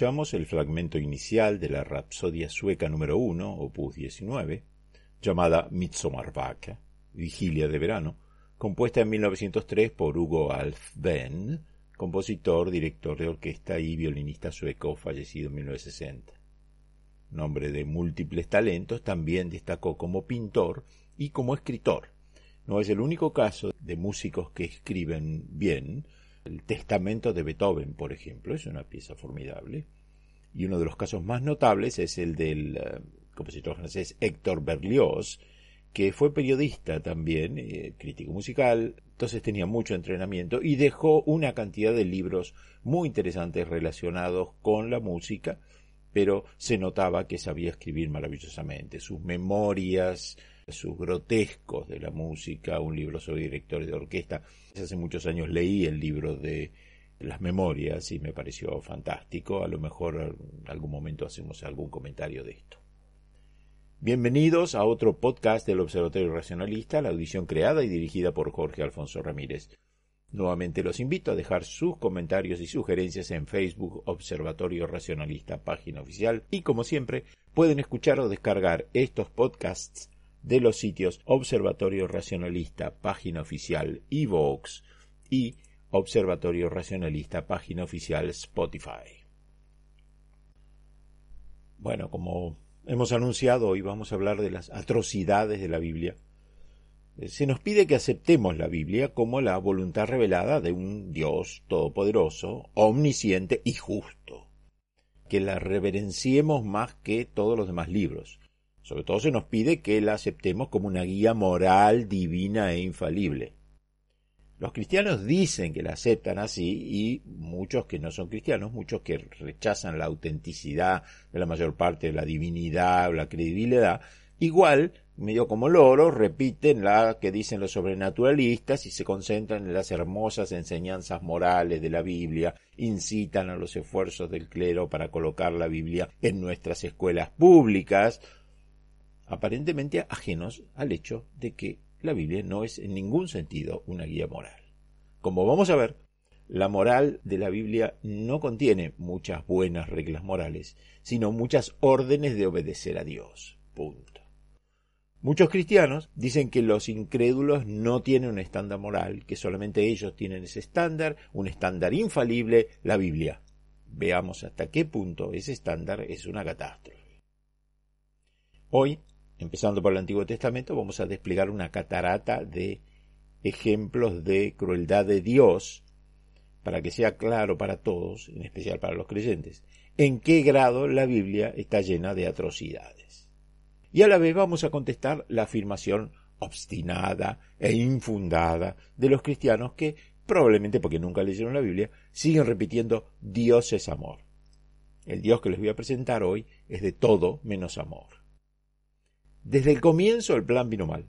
Escuchamos el fragmento inicial de la Rapsodia sueca número 1, opus 19, llamada Midsommarvaka, Vigilia de Verano, compuesta en 1903 por Hugo Alfven, compositor, director de orquesta y violinista sueco fallecido en 1960. Nombre de múltiples talentos, también destacó como pintor y como escritor. No es el único caso de músicos que escriben bien, el Testamento de Beethoven, por ejemplo, es una pieza formidable. Y uno de los casos más notables es el del eh, compositor francés Héctor Berlioz, que fue periodista también, eh, crítico musical, entonces tenía mucho entrenamiento y dejó una cantidad de libros muy interesantes relacionados con la música, pero se notaba que sabía escribir maravillosamente. Sus memorias, sus grotescos de la música, un libro sobre directores de orquesta. Hace muchos años leí el libro de las memorias y me pareció fantástico. A lo mejor en algún momento hacemos algún comentario de esto. Bienvenidos a otro podcast del Observatorio Racionalista, la audición creada y dirigida por Jorge Alfonso Ramírez. Nuevamente los invito a dejar sus comentarios y sugerencias en Facebook Observatorio Racionalista, página oficial, y como siempre pueden escuchar o descargar estos podcasts de los sitios Observatorio Racionalista, página oficial Evox y Observatorio Racionalista, página oficial Spotify. Bueno, como hemos anunciado, hoy vamos a hablar de las atrocidades de la Biblia. Eh, se nos pide que aceptemos la Biblia como la voluntad revelada de un Dios todopoderoso, omnisciente y justo. Que la reverenciemos más que todos los demás libros sobre todo se nos pide que la aceptemos como una guía moral, divina e infalible. Los cristianos dicen que la aceptan así y muchos que no son cristianos, muchos que rechazan la autenticidad de la mayor parte de la divinidad o la credibilidad, igual, medio como loro, repiten la que dicen los sobrenaturalistas y se concentran en las hermosas enseñanzas morales de la Biblia, incitan a los esfuerzos del clero para colocar la Biblia en nuestras escuelas públicas, aparentemente ajenos al hecho de que la Biblia no es en ningún sentido una guía moral. Como vamos a ver, la moral de la Biblia no contiene muchas buenas reglas morales, sino muchas órdenes de obedecer a Dios. Punto. Muchos cristianos dicen que los incrédulos no tienen un estándar moral, que solamente ellos tienen ese estándar, un estándar infalible, la Biblia. Veamos hasta qué punto ese estándar es una catástrofe. Hoy Empezando por el Antiguo Testamento, vamos a desplegar una catarata de ejemplos de crueldad de Dios, para que sea claro para todos, en especial para los creyentes, en qué grado la Biblia está llena de atrocidades. Y a la vez vamos a contestar la afirmación obstinada e infundada de los cristianos que, probablemente porque nunca leyeron la Biblia, siguen repitiendo Dios es amor. El Dios que les voy a presentar hoy es de todo menos amor. Desde el comienzo el plan vino mal.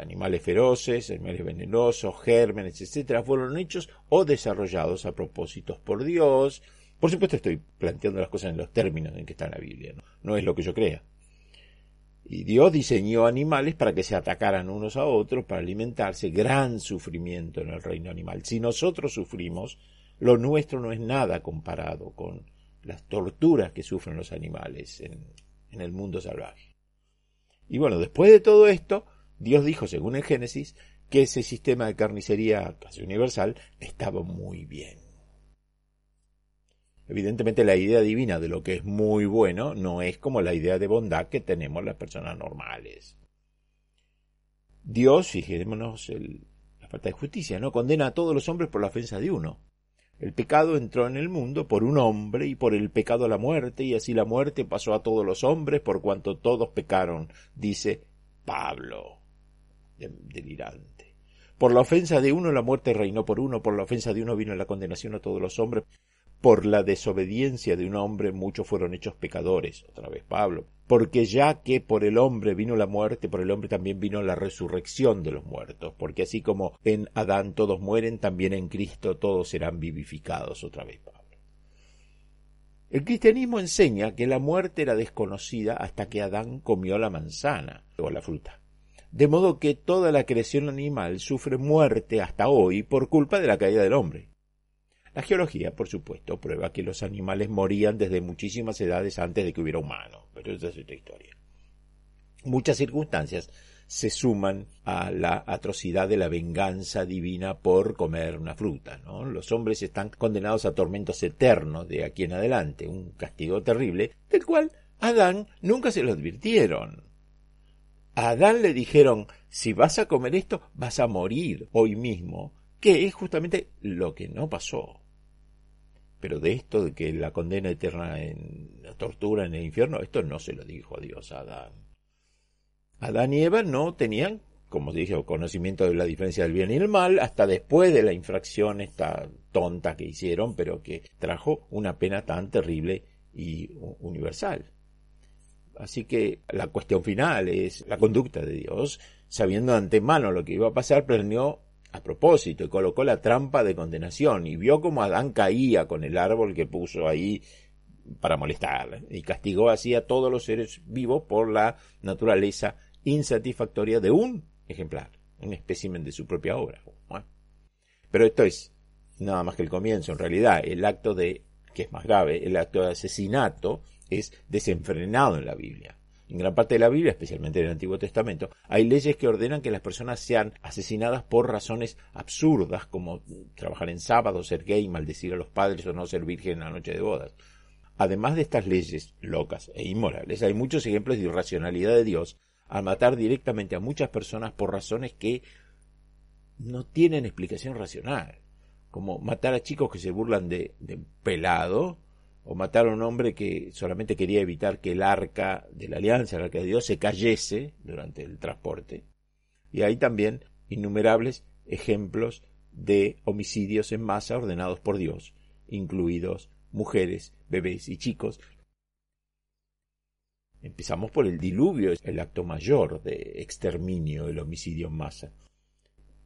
animales feroces, animales venenosos, gérmenes, etcétera, fueron hechos o desarrollados a propósitos por Dios. Por supuesto estoy planteando las cosas en los términos en que está en la Biblia, no, es lo que yo crea. Y Dios diseñó animales para que se atacaran unos a otros, para alimentarse. Gran sufrimiento en el reino animal. Si nosotros sufrimos, lo nuestro no es nada comparado con las torturas que sufren los animales en el mundo salvaje. Y bueno, después de todo esto, Dios dijo, según el Génesis, que ese sistema de carnicería casi universal estaba muy bien. Evidentemente la idea divina de lo que es muy bueno no es como la idea de bondad que tenemos las personas normales. Dios, fijémonos la falta de justicia, ¿no? Condena a todos los hombres por la ofensa de uno. El pecado entró en el mundo por un hombre y por el pecado la muerte, y así la muerte pasó a todos los hombres por cuanto todos pecaron, dice Pablo, delirante. Por la ofensa de uno la muerte reinó por uno, por la ofensa de uno vino la condenación a todos los hombres, por la desobediencia de un hombre muchos fueron hechos pecadores, otra vez Pablo, porque ya que por el hombre vino la muerte, por el hombre también vino la resurrección de los muertos, porque así como en Adán todos mueren, también en Cristo todos serán vivificados, otra vez Pablo. El cristianismo enseña que la muerte era desconocida hasta que Adán comió la manzana o la fruta. De modo que toda la creación animal sufre muerte hasta hoy por culpa de la caída del hombre. La geología, por supuesto, prueba que los animales morían desde muchísimas edades antes de que hubiera humanos, pero esa es otra historia. Muchas circunstancias se suman a la atrocidad de la venganza divina por comer una fruta. ¿no? Los hombres están condenados a tormentos eternos de aquí en adelante, un castigo terrible, del cual Adán nunca se lo advirtieron. A Adán le dijeron, si vas a comer esto, vas a morir hoy mismo, que es justamente lo que no pasó. Pero de esto, de que la condena eterna en la tortura en el infierno, esto no se lo dijo Dios a Adán. Adán y Eva no tenían, como dije, conocimiento de la diferencia del bien y el mal hasta después de la infracción esta tonta que hicieron, pero que trajo una pena tan terrible y universal. Así que la cuestión final es la conducta de Dios, sabiendo de antemano lo que iba a pasar, planeó a propósito y colocó la trampa de condenación y vio como Adán caía con el árbol que puso ahí para molestar y castigó así a todos los seres vivos por la naturaleza insatisfactoria de un ejemplar, un espécimen de su propia obra. pero esto es nada más que el comienzo, en realidad el acto de, que es más grave, el acto de asesinato es desenfrenado en la Biblia. En gran parte de la Biblia, especialmente en el Antiguo Testamento, hay leyes que ordenan que las personas sean asesinadas por razones absurdas, como trabajar en sábado, ser gay, maldecir a los padres o no ser virgen en la noche de bodas. Además de estas leyes locas e inmorales, hay muchos ejemplos de irracionalidad de Dios al matar directamente a muchas personas por razones que no tienen explicación racional, como matar a chicos que se burlan de, de pelado, o matar a un hombre que solamente quería evitar que el arca de la alianza, el arca de Dios, se cayese durante el transporte. Y hay también innumerables ejemplos de homicidios en masa ordenados por Dios, incluidos mujeres, bebés y chicos. Empezamos por el diluvio, el acto mayor de exterminio, el homicidio en masa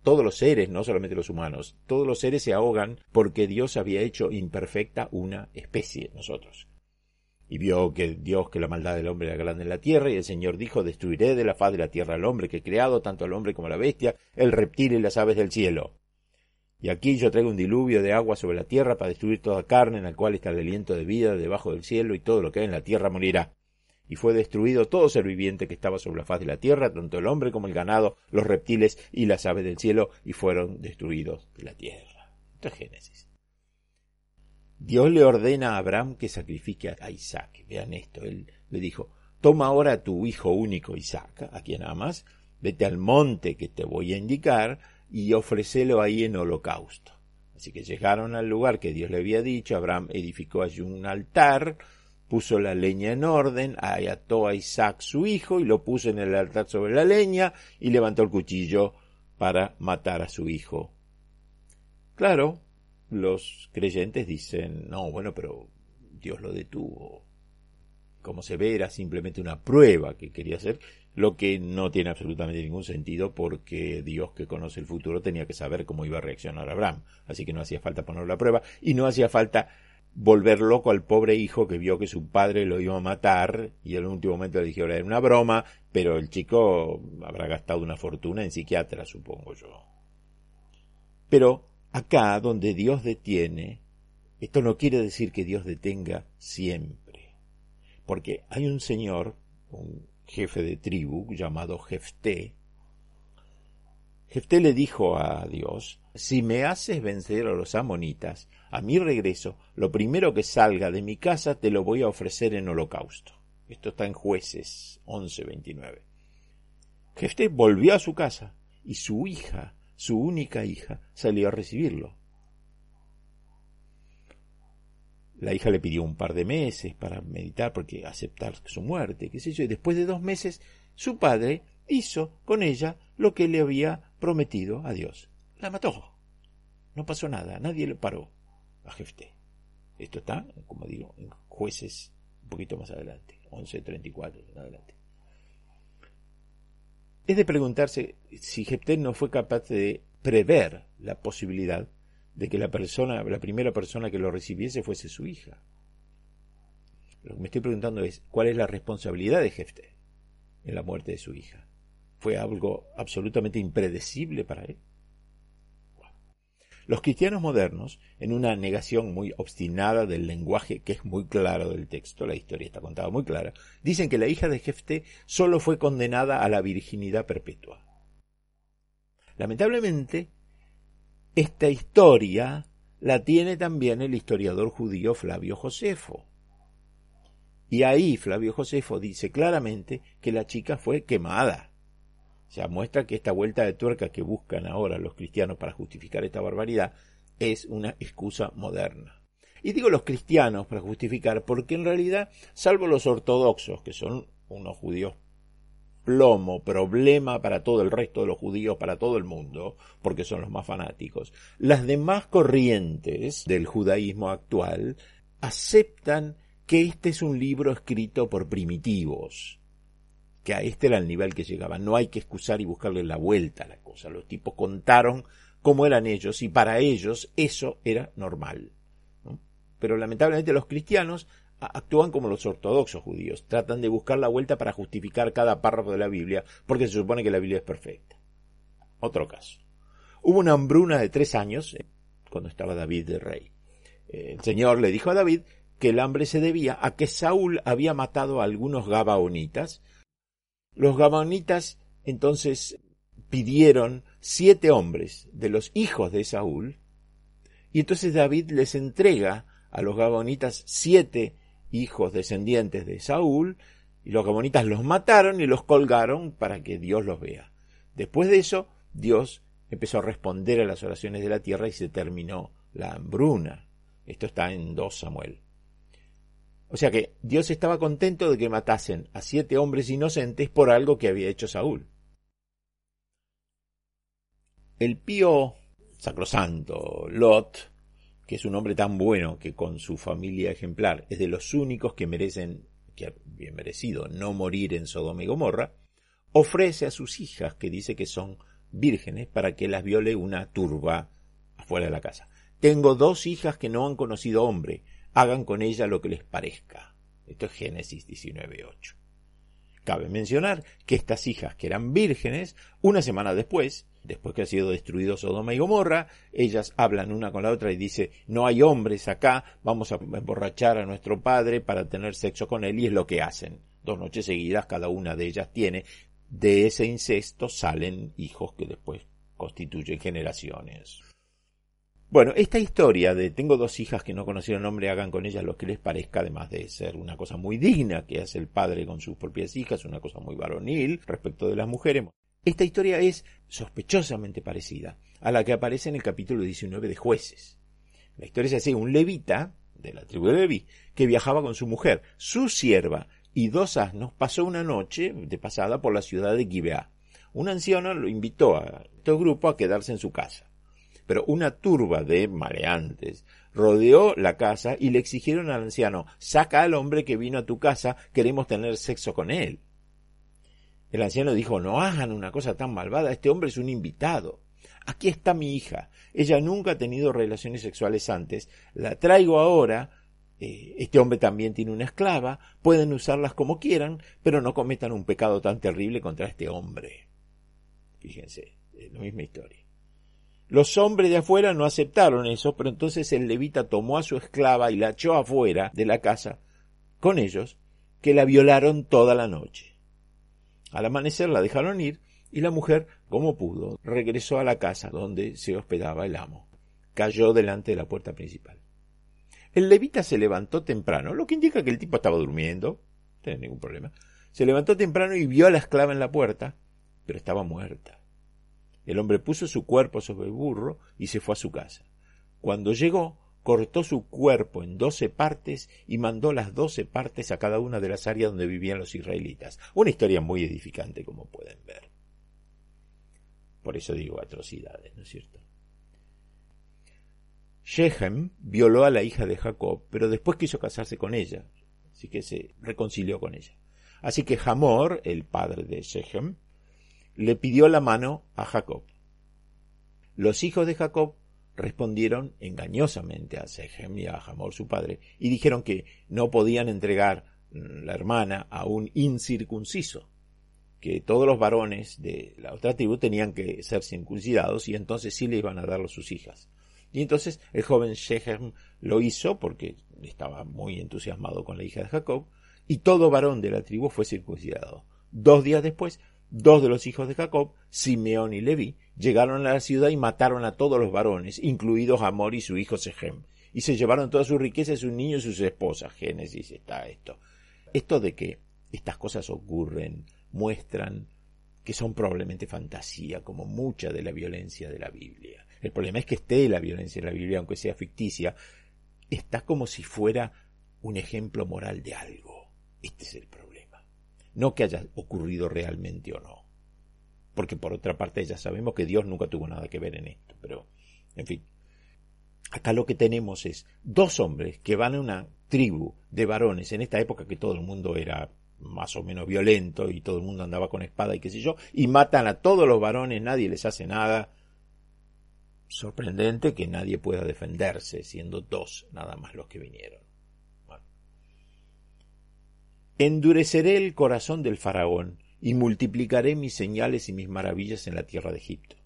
todos los seres, no solamente los humanos, todos los seres se ahogan porque Dios había hecho imperfecta una especie, nosotros. Y vio que Dios que la maldad del hombre era grande en la tierra, y el Señor dijo, destruiré de la faz de la tierra al hombre que he creado, tanto al hombre como a la bestia, el reptil y las aves del cielo. Y aquí yo traigo un diluvio de agua sobre la tierra para destruir toda carne en la cual está el aliento de vida debajo del cielo, y todo lo que hay en la tierra morirá y fue destruido todo ser viviente que estaba sobre la faz de la tierra, tanto el hombre como el ganado, los reptiles y las aves del cielo, y fueron destruidos de la tierra. Esto es Génesis. Dios le ordena a Abraham que sacrifique a Isaac. Vean esto, él le dijo, toma ahora a tu hijo único Isaac, a quien amas, vete al monte que te voy a indicar, y ofrecelo ahí en holocausto. Así que llegaron al lugar que Dios le había dicho, Abraham edificó allí un altar, puso la leña en orden, ató a Isaac su hijo y lo puso en el altar sobre la leña y levantó el cuchillo para matar a su hijo. Claro, los creyentes dicen, no, bueno, pero Dios lo detuvo. Como se ve, era simplemente una prueba que quería hacer, lo que no tiene absolutamente ningún sentido porque Dios que conoce el futuro tenía que saber cómo iba a reaccionar Abraham. Así que no hacía falta ponerlo a prueba y no hacía falta volver loco al pobre hijo que vio que su padre lo iba a matar y en último momento le dijeron era una broma, pero el chico habrá gastado una fortuna en psiquiatra, supongo yo. Pero acá donde Dios detiene, esto no quiere decir que Dios detenga siempre, porque hay un señor, un jefe de tribu llamado Jefté. Jefté le dijo a Dios, si me haces vencer a los amonitas, a mi regreso, lo primero que salga de mi casa te lo voy a ofrecer en holocausto. Esto está en jueces 11.29. Jefté volvió a su casa y su hija, su única hija, salió a recibirlo. La hija le pidió un par de meses para meditar porque aceptar su muerte, qué sé yo, y después de dos meses su padre hizo con ella lo que le había prometido a Dios. La mató. No pasó nada, nadie le paró a Jefté. Esto está, como digo, en jueces un poquito más adelante, 11.34 en adelante. Es de preguntarse si Jefté no fue capaz de prever la posibilidad de que la persona, la primera persona que lo recibiese fuese su hija. Lo que me estoy preguntando es cuál es la responsabilidad de Jefté en la muerte de su hija. ¿Fue algo absolutamente impredecible para él? Los cristianos modernos, en una negación muy obstinada del lenguaje que es muy claro del texto, la historia está contada muy clara, dicen que la hija de Jefté solo fue condenada a la virginidad perpetua. Lamentablemente, esta historia la tiene también el historiador judío Flavio Josefo. Y ahí Flavio Josefo dice claramente que la chica fue quemada. O sea, muestra que esta vuelta de tuerca que buscan ahora los cristianos para justificar esta barbaridad es una excusa moderna. Y digo los cristianos para justificar porque en realidad, salvo los ortodoxos, que son unos judíos plomo, problema para todo el resto de los judíos, para todo el mundo, porque son los más fanáticos. Las demás corrientes del judaísmo actual aceptan que este es un libro escrito por primitivos, que a este era el nivel que llegaban. No hay que excusar y buscarle la vuelta a la cosa. Los tipos contaron cómo eran ellos y para ellos eso era normal. Pero lamentablemente los cristianos actúan como los ortodoxos judíos, tratan de buscar la vuelta para justificar cada párrafo de la Biblia, porque se supone que la Biblia es perfecta. Otro caso. Hubo una hambruna de tres años eh, cuando estaba David de rey. Eh, el Señor le dijo a David que el hambre se debía a que Saúl había matado a algunos gabaonitas. Los gabaonitas entonces pidieron siete hombres de los hijos de Saúl, y entonces David les entrega a los gabaonitas siete hijos descendientes de Saúl, y los gamonitas los mataron y los colgaron para que Dios los vea. Después de eso, Dios empezó a responder a las oraciones de la tierra y se terminó la hambruna. Esto está en 2 Samuel. O sea que Dios estaba contento de que matasen a siete hombres inocentes por algo que había hecho Saúl. El pío sacrosanto Lot que es un hombre tan bueno que con su familia ejemplar es de los únicos que merecen, que bien merecido, no morir en Sodoma y Gomorra, ofrece a sus hijas, que dice que son vírgenes, para que las viole una turba afuera de la casa. Tengo dos hijas que no han conocido hombre, hagan con ella lo que les parezca. Esto es Génesis 19.8. Cabe mencionar que estas hijas, que eran vírgenes, una semana después, después que ha sido destruido Sodoma y Gomorra, ellas hablan una con la otra y dice, no hay hombres acá, vamos a emborrachar a nuestro padre para tener sexo con él, y es lo que hacen. Dos noches seguidas cada una de ellas tiene. De ese incesto salen hijos que después constituyen generaciones. Bueno, esta historia de tengo dos hijas que no conocieron nombre, hagan con ellas lo que les parezca, además de ser una cosa muy digna que hace el padre con sus propias hijas, una cosa muy varonil respecto de las mujeres. Esta historia es sospechosamente parecida a la que aparece en el capítulo 19 de Jueces. La historia es así, un levita de la tribu de Leví que viajaba con su mujer, su sierva y dos asnos pasó una noche de pasada por la ciudad de Gibeá. Un anciano lo invitó a este grupo a quedarse en su casa. Pero una turba de mareantes rodeó la casa y le exigieron al anciano saca al hombre que vino a tu casa, queremos tener sexo con él. El anciano dijo no hagan una cosa tan malvada, este hombre es un invitado. Aquí está mi hija. Ella nunca ha tenido relaciones sexuales antes. La traigo ahora. Eh, este hombre también tiene una esclava. Pueden usarlas como quieran, pero no cometan un pecado tan terrible contra este hombre. Fíjense, es la misma historia. Los hombres de afuera no aceptaron eso, pero entonces el levita tomó a su esclava y la echó afuera de la casa con ellos, que la violaron toda la noche. Al amanecer la dejaron ir y la mujer, como pudo, regresó a la casa donde se hospedaba el amo. Cayó delante de la puerta principal. El levita se levantó temprano, lo que indica que el tipo estaba durmiendo, no tenía ningún problema. Se levantó temprano y vio a la esclava en la puerta, pero estaba muerta. El hombre puso su cuerpo sobre el burro y se fue a su casa. Cuando llegó, cortó su cuerpo en doce partes y mandó las doce partes a cada una de las áreas donde vivían los israelitas. Una historia muy edificante, como pueden ver. Por eso digo atrocidades, ¿no es cierto? Shechem violó a la hija de Jacob, pero después quiso casarse con ella, así que se reconcilió con ella. Así que Hamor, el padre de Shechem, le pidió la mano a Jacob. Los hijos de Jacob respondieron engañosamente a Shechem y a Hamor su padre y dijeron que no podían entregar la hermana a un incircunciso, que todos los varones de la otra tribu tenían que ser circuncidados y entonces sí le iban a dar a sus hijas. Y entonces el joven Shechem lo hizo porque estaba muy entusiasmado con la hija de Jacob y todo varón de la tribu fue circuncidado. Dos días después, dos de los hijos de Jacob, Simeón y Leví, llegaron a la ciudad y mataron a todos los varones, incluidos Amor y su hijo Shechem, y se llevaron toda su riqueza, sus niños y sus esposas. Génesis está esto. Esto de que estas cosas ocurren muestran que son probablemente fantasía, como mucha de la violencia de la Biblia. El problema es que esté la violencia en la Biblia, aunque sea ficticia, está como si fuera un ejemplo moral de algo. Este es el problema. No que haya ocurrido realmente o no. Porque por otra parte ya sabemos que Dios nunca tuvo nada que ver en esto. Pero, en fin. Acá lo que tenemos es dos hombres que van a una tribu de varones en esta época que todo el mundo era más o menos violento y todo el mundo andaba con espada y qué sé yo, y matan a todos los varones, nadie les hace nada. Sorprendente que nadie pueda defenderse, siendo dos nada más los que vinieron. Endureceré el corazón del faraón y multiplicaré mis señales y mis maravillas en la tierra de Egipto.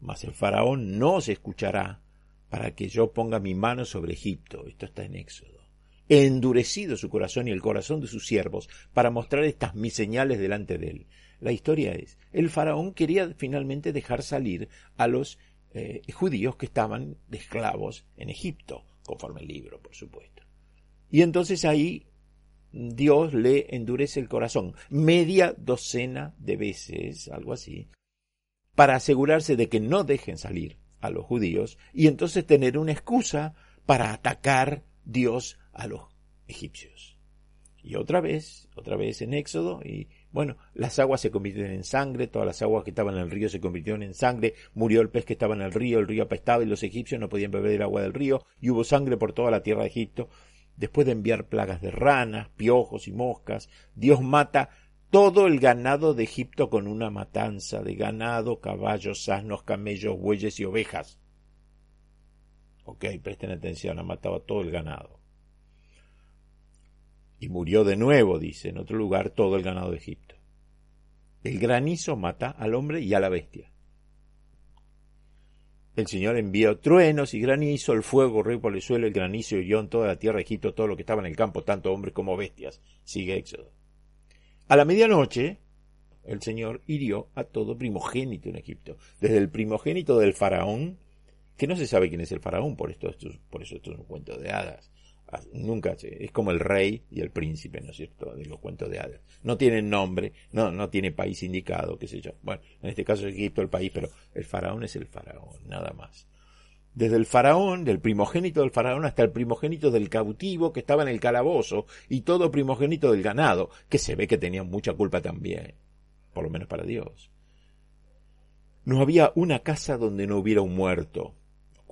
Mas el faraón no os escuchará para que yo ponga mi mano sobre Egipto. Esto está en Éxodo endurecido su corazón y el corazón de sus siervos para mostrar estas mis señales delante de él. La historia es, el faraón quería finalmente dejar salir a los eh, judíos que estaban de esclavos en Egipto, conforme el libro, por supuesto. Y entonces ahí Dios le endurece el corazón, media docena de veces, algo así, para asegurarse de que no dejen salir a los judíos y entonces tener una excusa para atacar Dios a los egipcios. Y otra vez, otra vez en Éxodo, y bueno, las aguas se convirtieron en sangre, todas las aguas que estaban en el río se convirtieron en sangre, murió el pez que estaba en el río, el río apestaba y los egipcios no podían beber el agua del río, y hubo sangre por toda la tierra de Egipto. Después de enviar plagas de ranas, piojos y moscas, Dios mata todo el ganado de Egipto con una matanza de ganado, caballos, asnos, camellos, bueyes y ovejas. Ok, presten atención, ha matado a todo el ganado y murió de nuevo, dice, en otro lugar, todo el ganado de Egipto. El granizo mata al hombre y a la bestia. El Señor envió truenos y granizo, el fuego corrió por el suelo, el granizo hirió en toda la tierra de Egipto todo lo que estaba en el campo, tanto hombres como bestias. Sigue Éxodo. A la medianoche, el Señor hirió a todo primogénito en Egipto, desde el primogénito del faraón, que no se sabe quién es el faraón, por, esto, por eso esto es un cuento de hadas, Nunca, es como el rey y el príncipe, ¿no es cierto?, de los cuentos de hadas. No tienen nombre, no, no tiene país indicado, qué sé yo. Bueno, en este caso es Egipto el país, pero el faraón es el faraón, nada más. Desde el faraón, del primogénito del faraón hasta el primogénito del cautivo que estaba en el calabozo y todo primogénito del ganado, que se ve que tenían mucha culpa también, por lo menos para Dios. No había una casa donde no hubiera un muerto,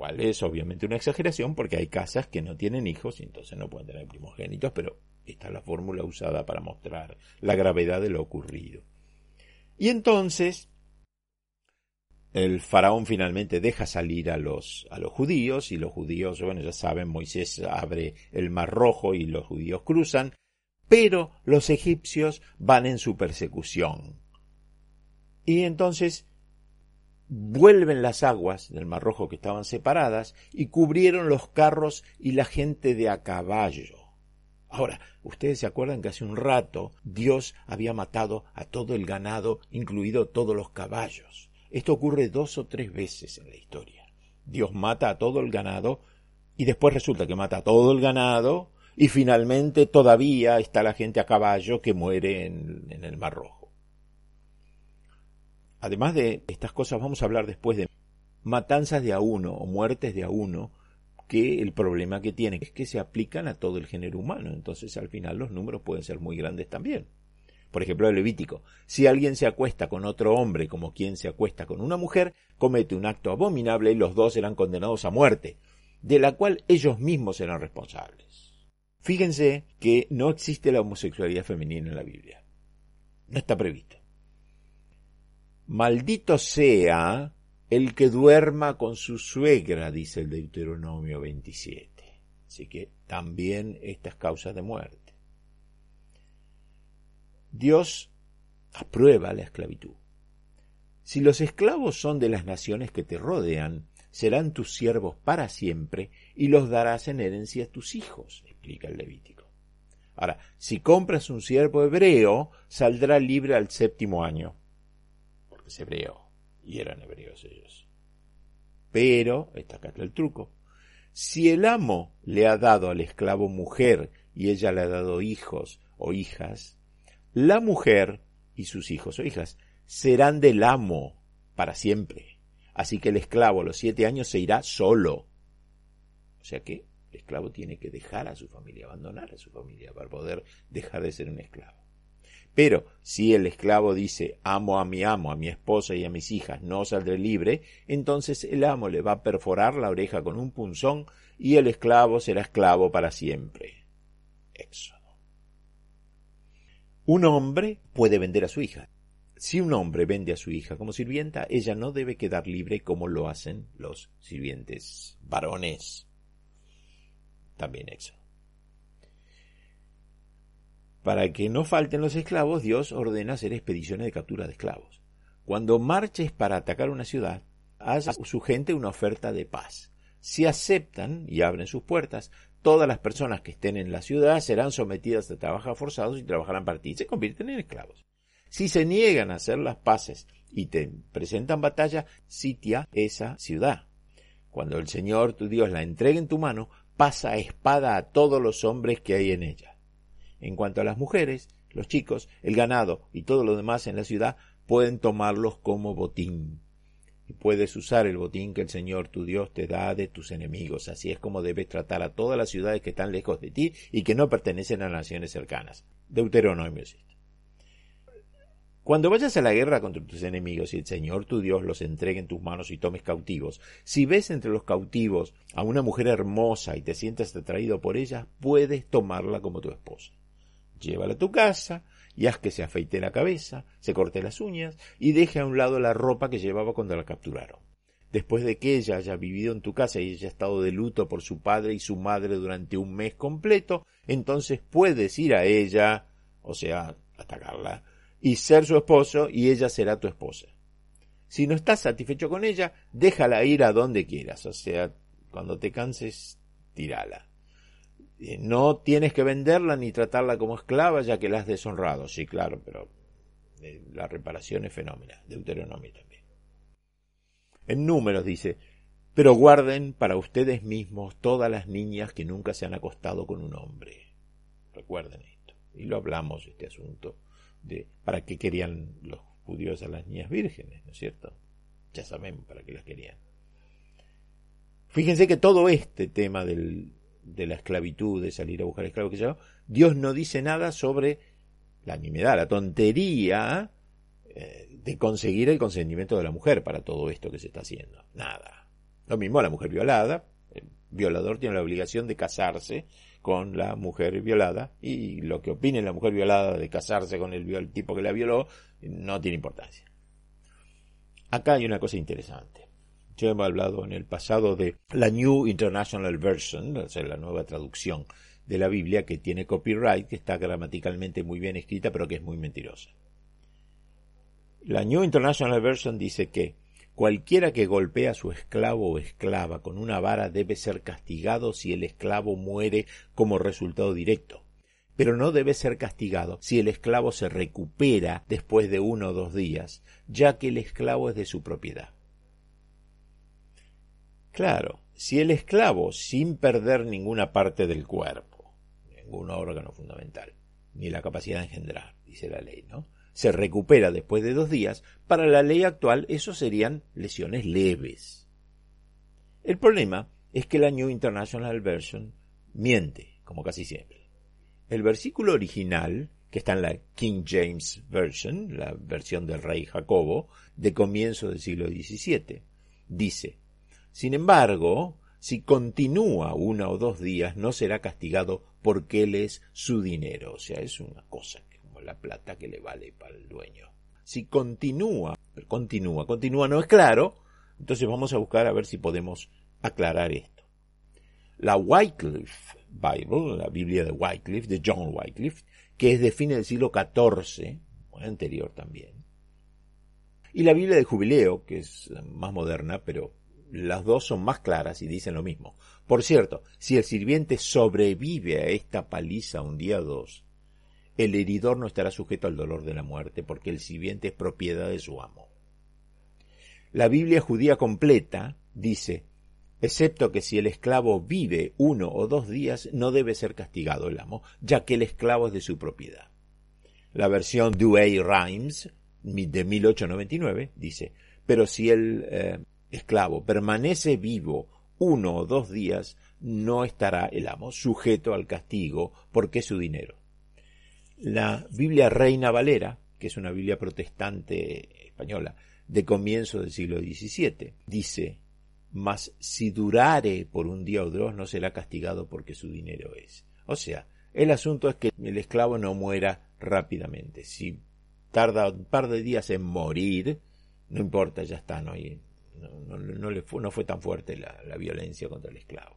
cual es obviamente una exageración porque hay casas que no tienen hijos y entonces no pueden tener primogénitos, pero esta es la fórmula usada para mostrar la gravedad de lo ocurrido. Y entonces el faraón finalmente deja salir a los, a los judíos y los judíos, bueno, ya saben, Moisés abre el mar rojo y los judíos cruzan, pero los egipcios van en su persecución. Y entonces vuelven las aguas del Mar Rojo que estaban separadas y cubrieron los carros y la gente de a caballo. Ahora, ustedes se acuerdan que hace un rato Dios había matado a todo el ganado, incluido todos los caballos. Esto ocurre dos o tres veces en la historia. Dios mata a todo el ganado y después resulta que mata a todo el ganado y finalmente todavía está la gente a caballo que muere en, en el Mar Rojo. Además de estas cosas, vamos a hablar después de matanzas de a uno o muertes de a uno, que el problema que tienen es que se aplican a todo el género humano. Entonces, al final, los números pueden ser muy grandes también. Por ejemplo, el Levítico. Si alguien se acuesta con otro hombre como quien se acuesta con una mujer, comete un acto abominable y los dos serán condenados a muerte, de la cual ellos mismos serán responsables. Fíjense que no existe la homosexualidad femenina en la Biblia. No está previsto. Maldito sea el que duerma con su suegra, dice el Deuteronomio 27. Así que también estas causas de muerte. Dios aprueba la esclavitud. Si los esclavos son de las naciones que te rodean, serán tus siervos para siempre y los darás en herencia a tus hijos, explica el Levítico. Ahora, si compras un siervo hebreo, saldrá libre al séptimo año hebreo, y eran hebreos ellos. Pero, está acá el truco, si el amo le ha dado al esclavo mujer y ella le ha dado hijos o hijas, la mujer y sus hijos o hijas serán del amo para siempre. Así que el esclavo a los siete años se irá solo. O sea que el esclavo tiene que dejar a su familia, abandonar a su familia para poder dejar de ser un esclavo. Pero si el esclavo dice amo a mi amo, a mi esposa y a mis hijas, no saldré libre, entonces el amo le va a perforar la oreja con un punzón y el esclavo será esclavo para siempre. Éxodo. Un hombre puede vender a su hija. Si un hombre vende a su hija como sirvienta, ella no debe quedar libre como lo hacen los sirvientes varones. También Éxodo. Para que no falten los esclavos, Dios ordena hacer expediciones de captura de esclavos. Cuando marches para atacar una ciudad, haz a su gente una oferta de paz. Si aceptan y abren sus puertas, todas las personas que estén en la ciudad serán sometidas a trabajos forzados y trabajarán para ti. Se convierten en esclavos. Si se niegan a hacer las paces y te presentan batalla, sitia esa ciudad. Cuando el Señor tu Dios la entregue en tu mano, pasa espada a todos los hombres que hay en ella. En cuanto a las mujeres, los chicos, el ganado y todo lo demás en la ciudad pueden tomarlos como botín. Y puedes usar el botín que el Señor tu Dios te da de tus enemigos. Así es como debes tratar a todas las ciudades que están lejos de ti y que no pertenecen a naciones cercanas. Deuteronomio Cuando vayas a la guerra contra tus enemigos y el Señor tu Dios los entregue en tus manos y tomes cautivos, si ves entre los cautivos a una mujer hermosa y te sientes atraído por ella, puedes tomarla como tu esposa llévala a tu casa y haz que se afeite la cabeza, se corte las uñas y deje a un lado la ropa que llevaba cuando la capturaron. Después de que ella haya vivido en tu casa y haya estado de luto por su padre y su madre durante un mes completo, entonces puedes ir a ella, o sea, atacarla, y ser su esposo y ella será tu esposa. Si no estás satisfecho con ella, déjala ir a donde quieras, o sea, cuando te canses, tírala. Eh, no tienes que venderla ni tratarla como esclava ya que la has deshonrado. Sí, claro, pero eh, la reparación es fenómena. Deuteronomio también. En números dice, Pero guarden para ustedes mismos todas las niñas que nunca se han acostado con un hombre. Recuerden esto. Y lo hablamos, este asunto, de para qué querían los judíos a las niñas vírgenes, ¿no es cierto? Ya saben para qué las querían. Fíjense que todo este tema del, de la esclavitud, de salir a buscar esclavos, que Dios no dice nada sobre la nimiedad, la tontería eh, de conseguir el consentimiento de la mujer para todo esto que se está haciendo. Nada. Lo mismo la mujer violada. El violador tiene la obligación de casarse con la mujer violada y lo que opine la mujer violada de casarse con el tipo que la violó no tiene importancia. Acá hay una cosa interesante. Yo hemos hablado en el pasado de la New International Version, o sea, la nueva traducción de la Biblia que tiene copyright, que está gramaticalmente muy bien escrita, pero que es muy mentirosa. La New International Version dice que cualquiera que golpea a su esclavo o esclava con una vara debe ser castigado si el esclavo muere como resultado directo, pero no debe ser castigado si el esclavo se recupera después de uno o dos días, ya que el esclavo es de su propiedad. Claro, si el esclavo, sin perder ninguna parte del cuerpo, ningún órgano fundamental, ni la capacidad de engendrar, dice la ley, ¿no? Se recupera después de dos días, para la ley actual eso serían lesiones leves. El problema es que la New International Version miente, como casi siempre. El versículo original, que está en la King James Version, la versión del rey Jacobo, de comienzo del siglo XVII, dice, sin embargo, si continúa uno o dos días, no será castigado porque él es su dinero. O sea, es una cosa como la plata que le vale para el dueño. Si continúa, continúa, continúa, no es claro, entonces vamos a buscar a ver si podemos aclarar esto. La Wycliffe Bible, la Biblia de Wycliffe, de John Wycliffe, que es de fines del siglo XIV, anterior también. Y la Biblia de Jubileo, que es más moderna, pero las dos son más claras y dicen lo mismo. Por cierto, si el sirviente sobrevive a esta paliza un día o dos, el heridor no estará sujeto al dolor de la muerte porque el sirviente es propiedad de su amo. La Biblia judía completa dice, excepto que si el esclavo vive uno o dos días, no debe ser castigado el amo, ya que el esclavo es de su propiedad. La versión Douay Rhymes de 1899 dice, pero si el eh, esclavo permanece vivo uno o dos días, no estará el amo sujeto al castigo porque es su dinero. La Biblia Reina Valera, que es una Biblia protestante española de comienzo del siglo XVII, dice, mas si durare por un día o dos no será castigado porque su dinero es. O sea, el asunto es que el esclavo no muera rápidamente. Si tarda un par de días en morir, no importa, ya está, no hay, no, le fue, no fue tan fuerte la, violencia contra el esclavo.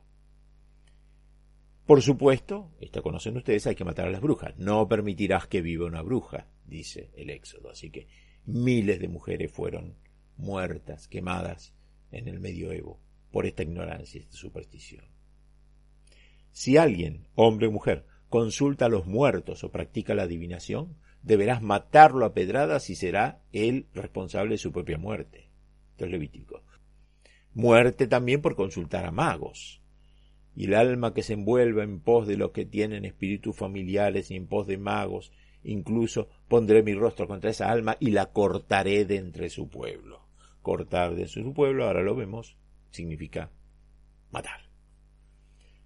Por supuesto, esto conocen ustedes, hay que matar a las brujas. No permitirás que viva una bruja, dice el Éxodo. Así que miles de mujeres fueron muertas, quemadas en el medioevo por esta ignorancia esta superstición. Si alguien, hombre o mujer, consulta a los muertos o practica la adivinación, deberás matarlo a pedradas y será él responsable de su propia muerte. Esto es Levítico. Muerte también por consultar a magos. Y el alma que se envuelva en pos de los que tienen espíritus familiares y en pos de magos, incluso pondré mi rostro contra esa alma y la cortaré de entre su pueblo. Cortar de su pueblo, ahora lo vemos, significa matar.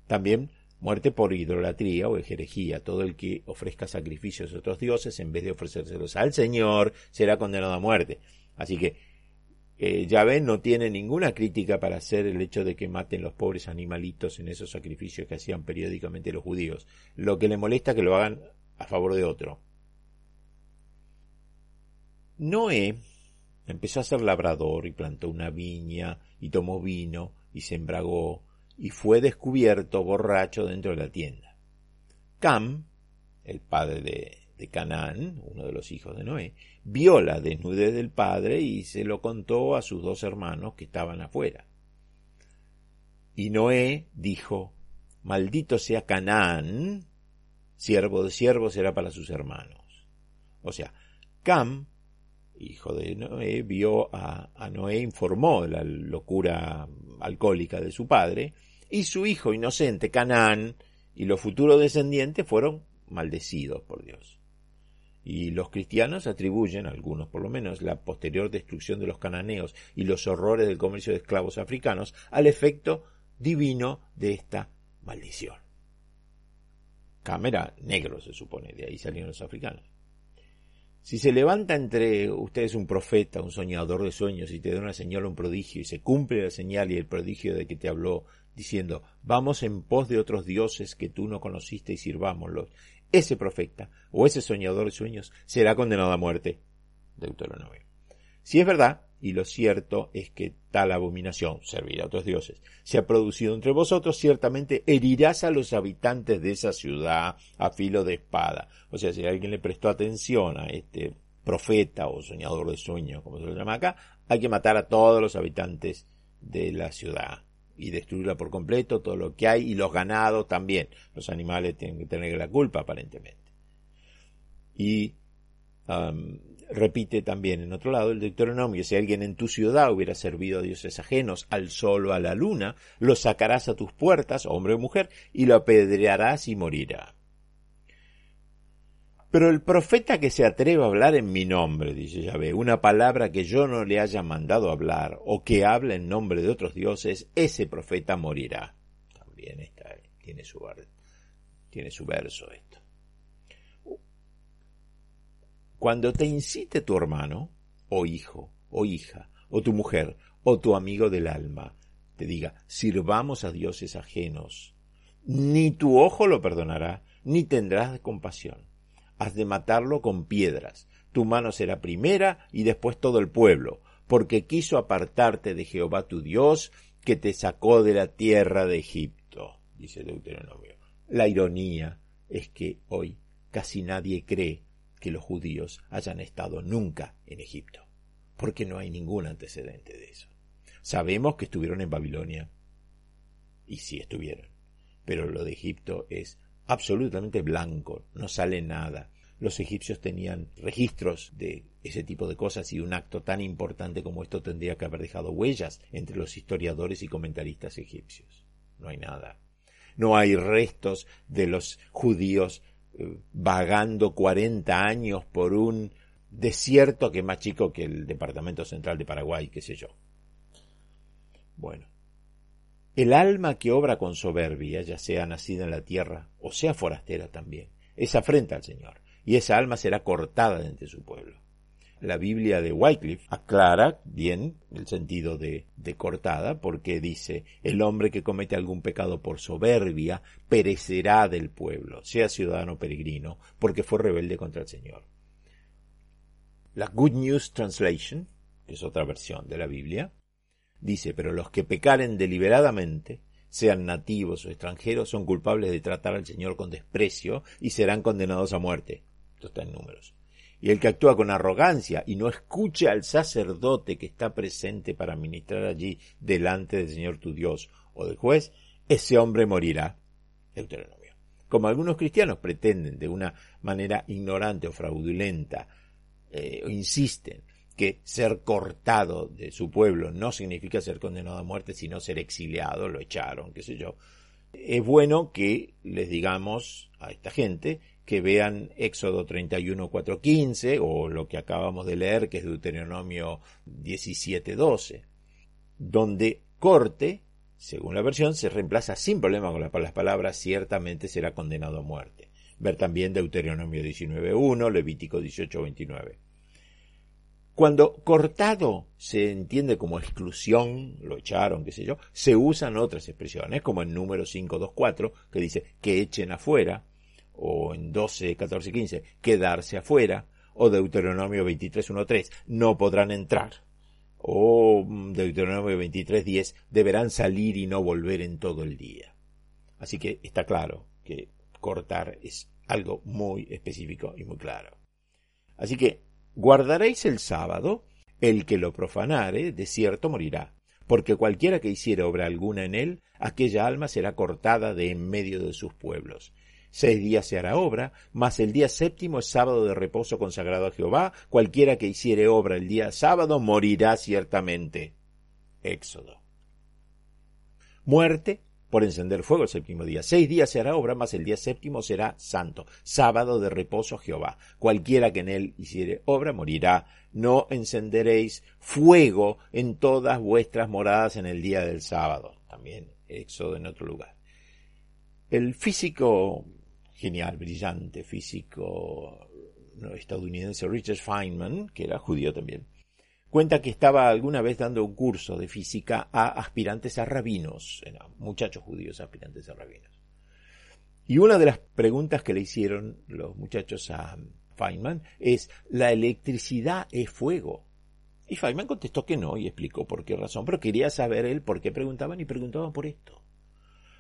También muerte por idolatría o herejía. Todo el que ofrezca sacrificios a otros dioses en vez de ofrecérselos al Señor será condenado a muerte. Así que eh, Yahvé no tiene ninguna crítica para hacer el hecho de que maten los pobres animalitos en esos sacrificios que hacían periódicamente los judíos. Lo que le molesta es que lo hagan a favor de otro. Noé empezó a ser labrador y plantó una viña y tomó vino y se embragó y fue descubierto borracho dentro de la tienda. Cam, el padre de, de Canaán, uno de los hijos de Noé, vio la desnudez del padre y se lo contó a sus dos hermanos que estaban afuera. Y Noé dijo, Maldito sea Canaán, siervo de siervo será para sus hermanos. O sea, Cam, hijo de Noé, vio a, Noé, informó de la locura alcohólica de su padre, y su hijo inocente, Canaán, y los futuros descendientes fueron maldecidos por Dios. Y los cristianos atribuyen, algunos por lo menos, la posterior destrucción de los cananeos y los horrores del comercio de esclavos africanos al efecto divino de esta maldición. Cámara negro se supone, de ahí salieron los africanos. Si se levanta entre ustedes un profeta, un soñador de sueños, y te da una señal o un prodigio, y se cumple la señal y el prodigio de que te habló, diciendo, vamos en pos de otros dioses que tú no conociste y sirvámoslos, ese profeta o ese soñador de sueños será condenado a muerte. Deuteronomio. Si es verdad, y lo cierto es que tal abominación, servir a otros dioses, se ha producido entre vosotros, ciertamente herirás a los habitantes de esa ciudad a filo de espada. O sea, si alguien le prestó atención a este profeta o soñador de sueños, como se lo llama acá, hay que matar a todos los habitantes de la ciudad y destruirla por completo, todo lo que hay, y los ganados también. Los animales tienen que tener la culpa, aparentemente. Y repite también en otro lado el Deuteronomio, si alguien en tu ciudad hubiera servido a dioses ajenos, al sol o a la luna, lo sacarás a tus puertas, hombre o mujer, y lo apedrearás y morirá. Pero el profeta que se atreva a hablar en mi nombre, dice Yahvé, una palabra que yo no le haya mandado hablar, o que habla en nombre de otros dioses, ese profeta morirá. También está, tiene su, tiene su verso esto. Cuando te incite tu hermano, o hijo, o hija, o tu mujer, o tu amigo del alma, te diga, sirvamos a dioses ajenos, ni tu ojo lo perdonará, ni tendrás compasión has de matarlo con piedras. Tu mano será primera y después todo el pueblo, porque quiso apartarte de Jehová tu Dios, que te sacó de la tierra de Egipto, dice Deuteronomio. La ironía es que hoy casi nadie cree que los judíos hayan estado nunca en Egipto, porque no hay ningún antecedente de eso. Sabemos que estuvieron en Babilonia, y sí estuvieron, pero lo de Egipto es absolutamente blanco, no sale nada. Los egipcios tenían registros de ese tipo de cosas y un acto tan importante como esto tendría que haber dejado huellas entre los historiadores y comentaristas egipcios. No hay nada. No hay restos de los judíos eh, vagando 40 años por un desierto que es más chico que el departamento central de Paraguay, qué sé yo. Bueno, el alma que obra con soberbia, ya sea nacida en la tierra o sea forastera también, es afrenta al Señor, y esa alma será cortada de entre su pueblo. La Biblia de Wycliffe aclara bien el sentido de, de cortada, porque dice, el hombre que comete algún pecado por soberbia perecerá del pueblo, sea ciudadano peregrino, porque fue rebelde contra el Señor. La Good News Translation, que es otra versión de la Biblia, Dice, pero los que pecaren deliberadamente, sean nativos o extranjeros, son culpables de tratar al Señor con desprecio y serán condenados a muerte. Esto está en números. Y el que actúa con arrogancia y no escucha al sacerdote que está presente para ministrar allí delante del Señor tu Dios o del juez, ese hombre morirá. Deuteronomio. Como algunos cristianos pretenden de una manera ignorante o fraudulenta, eh, o insisten que ser cortado de su pueblo no significa ser condenado a muerte, sino ser exiliado, lo echaron, qué sé yo. Es bueno que les digamos a esta gente que vean Éxodo 31, 4, 15 o lo que acabamos de leer, que es Deuteronomio 17, 12, donde corte, según la versión, se reemplaza sin problema con las palabras ciertamente será condenado a muerte. Ver también Deuteronomio 19, 1, Levítico 18, 29. Cuando cortado se entiende como exclusión, lo echaron, qué sé yo, se usan otras expresiones, como en número 524, que dice que echen afuera, o en 12, 14, 15, quedarse afuera, o Deuteronomio 23, 1, 3, no podrán entrar, o Deuteronomio 23, 10, deberán salir y no volver en todo el día. Así que está claro que cortar es algo muy específico y muy claro. Así que Guardaréis el sábado, el que lo profanare, de cierto morirá, porque cualquiera que hiciere obra alguna en él, aquella alma será cortada de en medio de sus pueblos. Seis días se hará obra, mas el día séptimo es sábado de reposo consagrado a Jehová, cualquiera que hiciere obra el día sábado morirá ciertamente. Éxodo. Muerte por encender fuego el séptimo día. Seis días será obra, mas el día séptimo será santo, sábado de reposo Jehová. Cualquiera que en él hiciere obra morirá. No encenderéis fuego en todas vuestras moradas en el día del sábado. También Éxodo en otro lugar. El físico genial, brillante, físico estadounidense Richard Feynman, que era judío también, Cuenta que estaba alguna vez dando un curso de física a aspirantes a rabinos, muchachos judíos aspirantes a rabinos. Y una de las preguntas que le hicieron los muchachos a Feynman es, ¿la electricidad es fuego? Y Feynman contestó que no y explicó por qué razón, pero quería saber él por qué preguntaban y preguntaban por esto.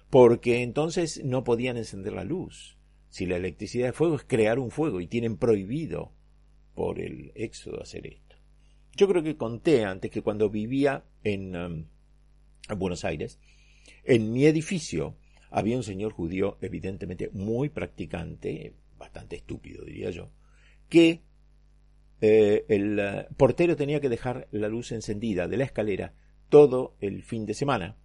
Porque entonces no podían encender la luz. Si la electricidad es fuego es crear un fuego y tienen prohibido por el éxodo hacer esto. Yo creo que conté antes que cuando vivía en, um, Buenos Aires, en mi edificio había un señor judío evidentemente muy practicante, bastante estúpido diría yo, que eh, el uh, portero tenía que dejar la luz encendida de la escalera todo el fin de semana,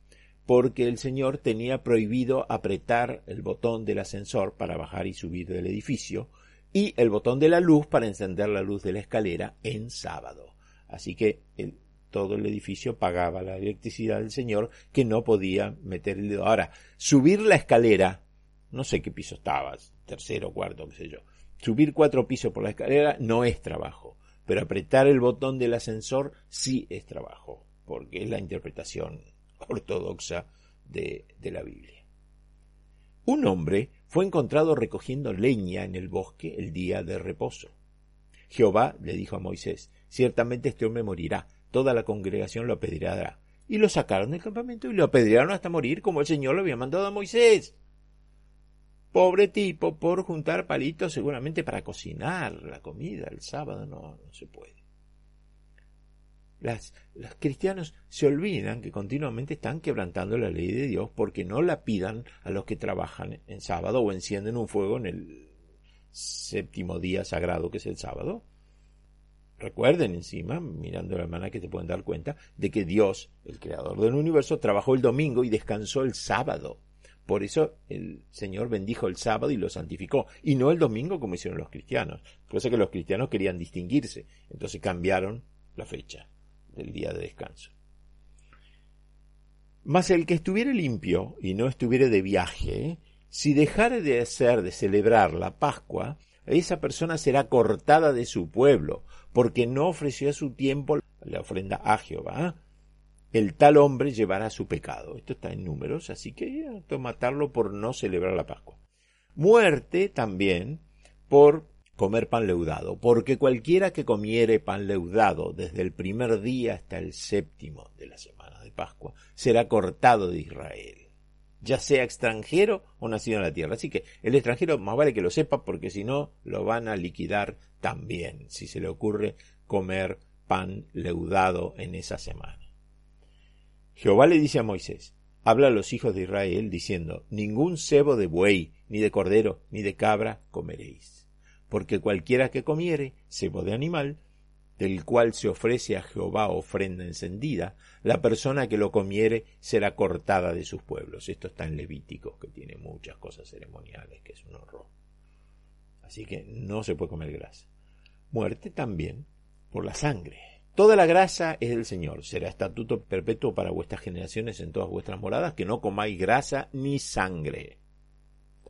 porque el señor tenía prohibido apretar el botón del ascensor para bajar y subir del edificio y el botón de la luz para encender la luz de la escalera en sábado. Así que todo el edificio pagaba la electricidad del señor que no podía meter el dedo. Ahora, subir la escalera, no sé qué piso estabas, tercero, cuarto, qué sé yo. Subir cuatro pisos por la escalera no es trabajo, pero apretar el botón del ascensor sí es trabajo, porque es la interpretación ortodoxa de, de la Biblia. Un hombre fue encontrado recogiendo leña en el bosque el día de reposo. Jehová le dijo a Moisés, ciertamente este hombre morirá, toda la congregación lo apedreará. Y lo sacaron del campamento y lo apedrearon hasta morir como el Señor lo había mandado a Moisés. Pobre tipo, por juntar palitos seguramente para cocinar la comida el sábado, no, no se puede. Las, los cristianos se olvidan que continuamente están quebrantando la ley de Dios porque no la pidan a los que trabajan en sábado o encienden un fuego en el séptimo día sagrado que es el sábado. Recuerden encima, mirando la hermana, que te pueden dar cuenta de que Dios, el creador del universo, trabajó el domingo y descansó el sábado. Por eso el Señor bendijo el sábado y lo santificó, y no el domingo como hicieron los cristianos. Eso que los cristianos querían distinguirse, entonces cambiaron la fecha del día de descanso. Mas el que estuviere limpio y no estuviere de viaje, si dejare de hacer de celebrar la Pascua, esa persona será cortada de su pueblo, porque no ofreció a su tiempo la ofrenda a Jehová. El tal hombre llevará su pecado. Esto está en números, así que hay que matarlo por no celebrar la Pascua. Muerte también por comer pan leudado, porque cualquiera que comiere pan leudado desde el primer día hasta el séptimo de la semana de Pascua será cortado de Israel ya sea extranjero o nacido en la tierra. Así que el extranjero más vale que lo sepa porque si no lo van a liquidar también, si se le ocurre comer pan leudado en esa semana. Jehová le dice a Moisés, habla a los hijos de Israel diciendo, ningún cebo de buey, ni de cordero, ni de cabra comeréis, porque cualquiera que comiere cebo de animal, del cual se ofrece a Jehová ofrenda encendida, la persona que lo comiere será cortada de sus pueblos. Esto está en Levítico, que tiene muchas cosas ceremoniales, que es un horror. Así que no se puede comer grasa. Muerte también por la sangre. Toda la grasa es del Señor. Será estatuto perpetuo para vuestras generaciones en todas vuestras moradas, que no comáis grasa ni sangre.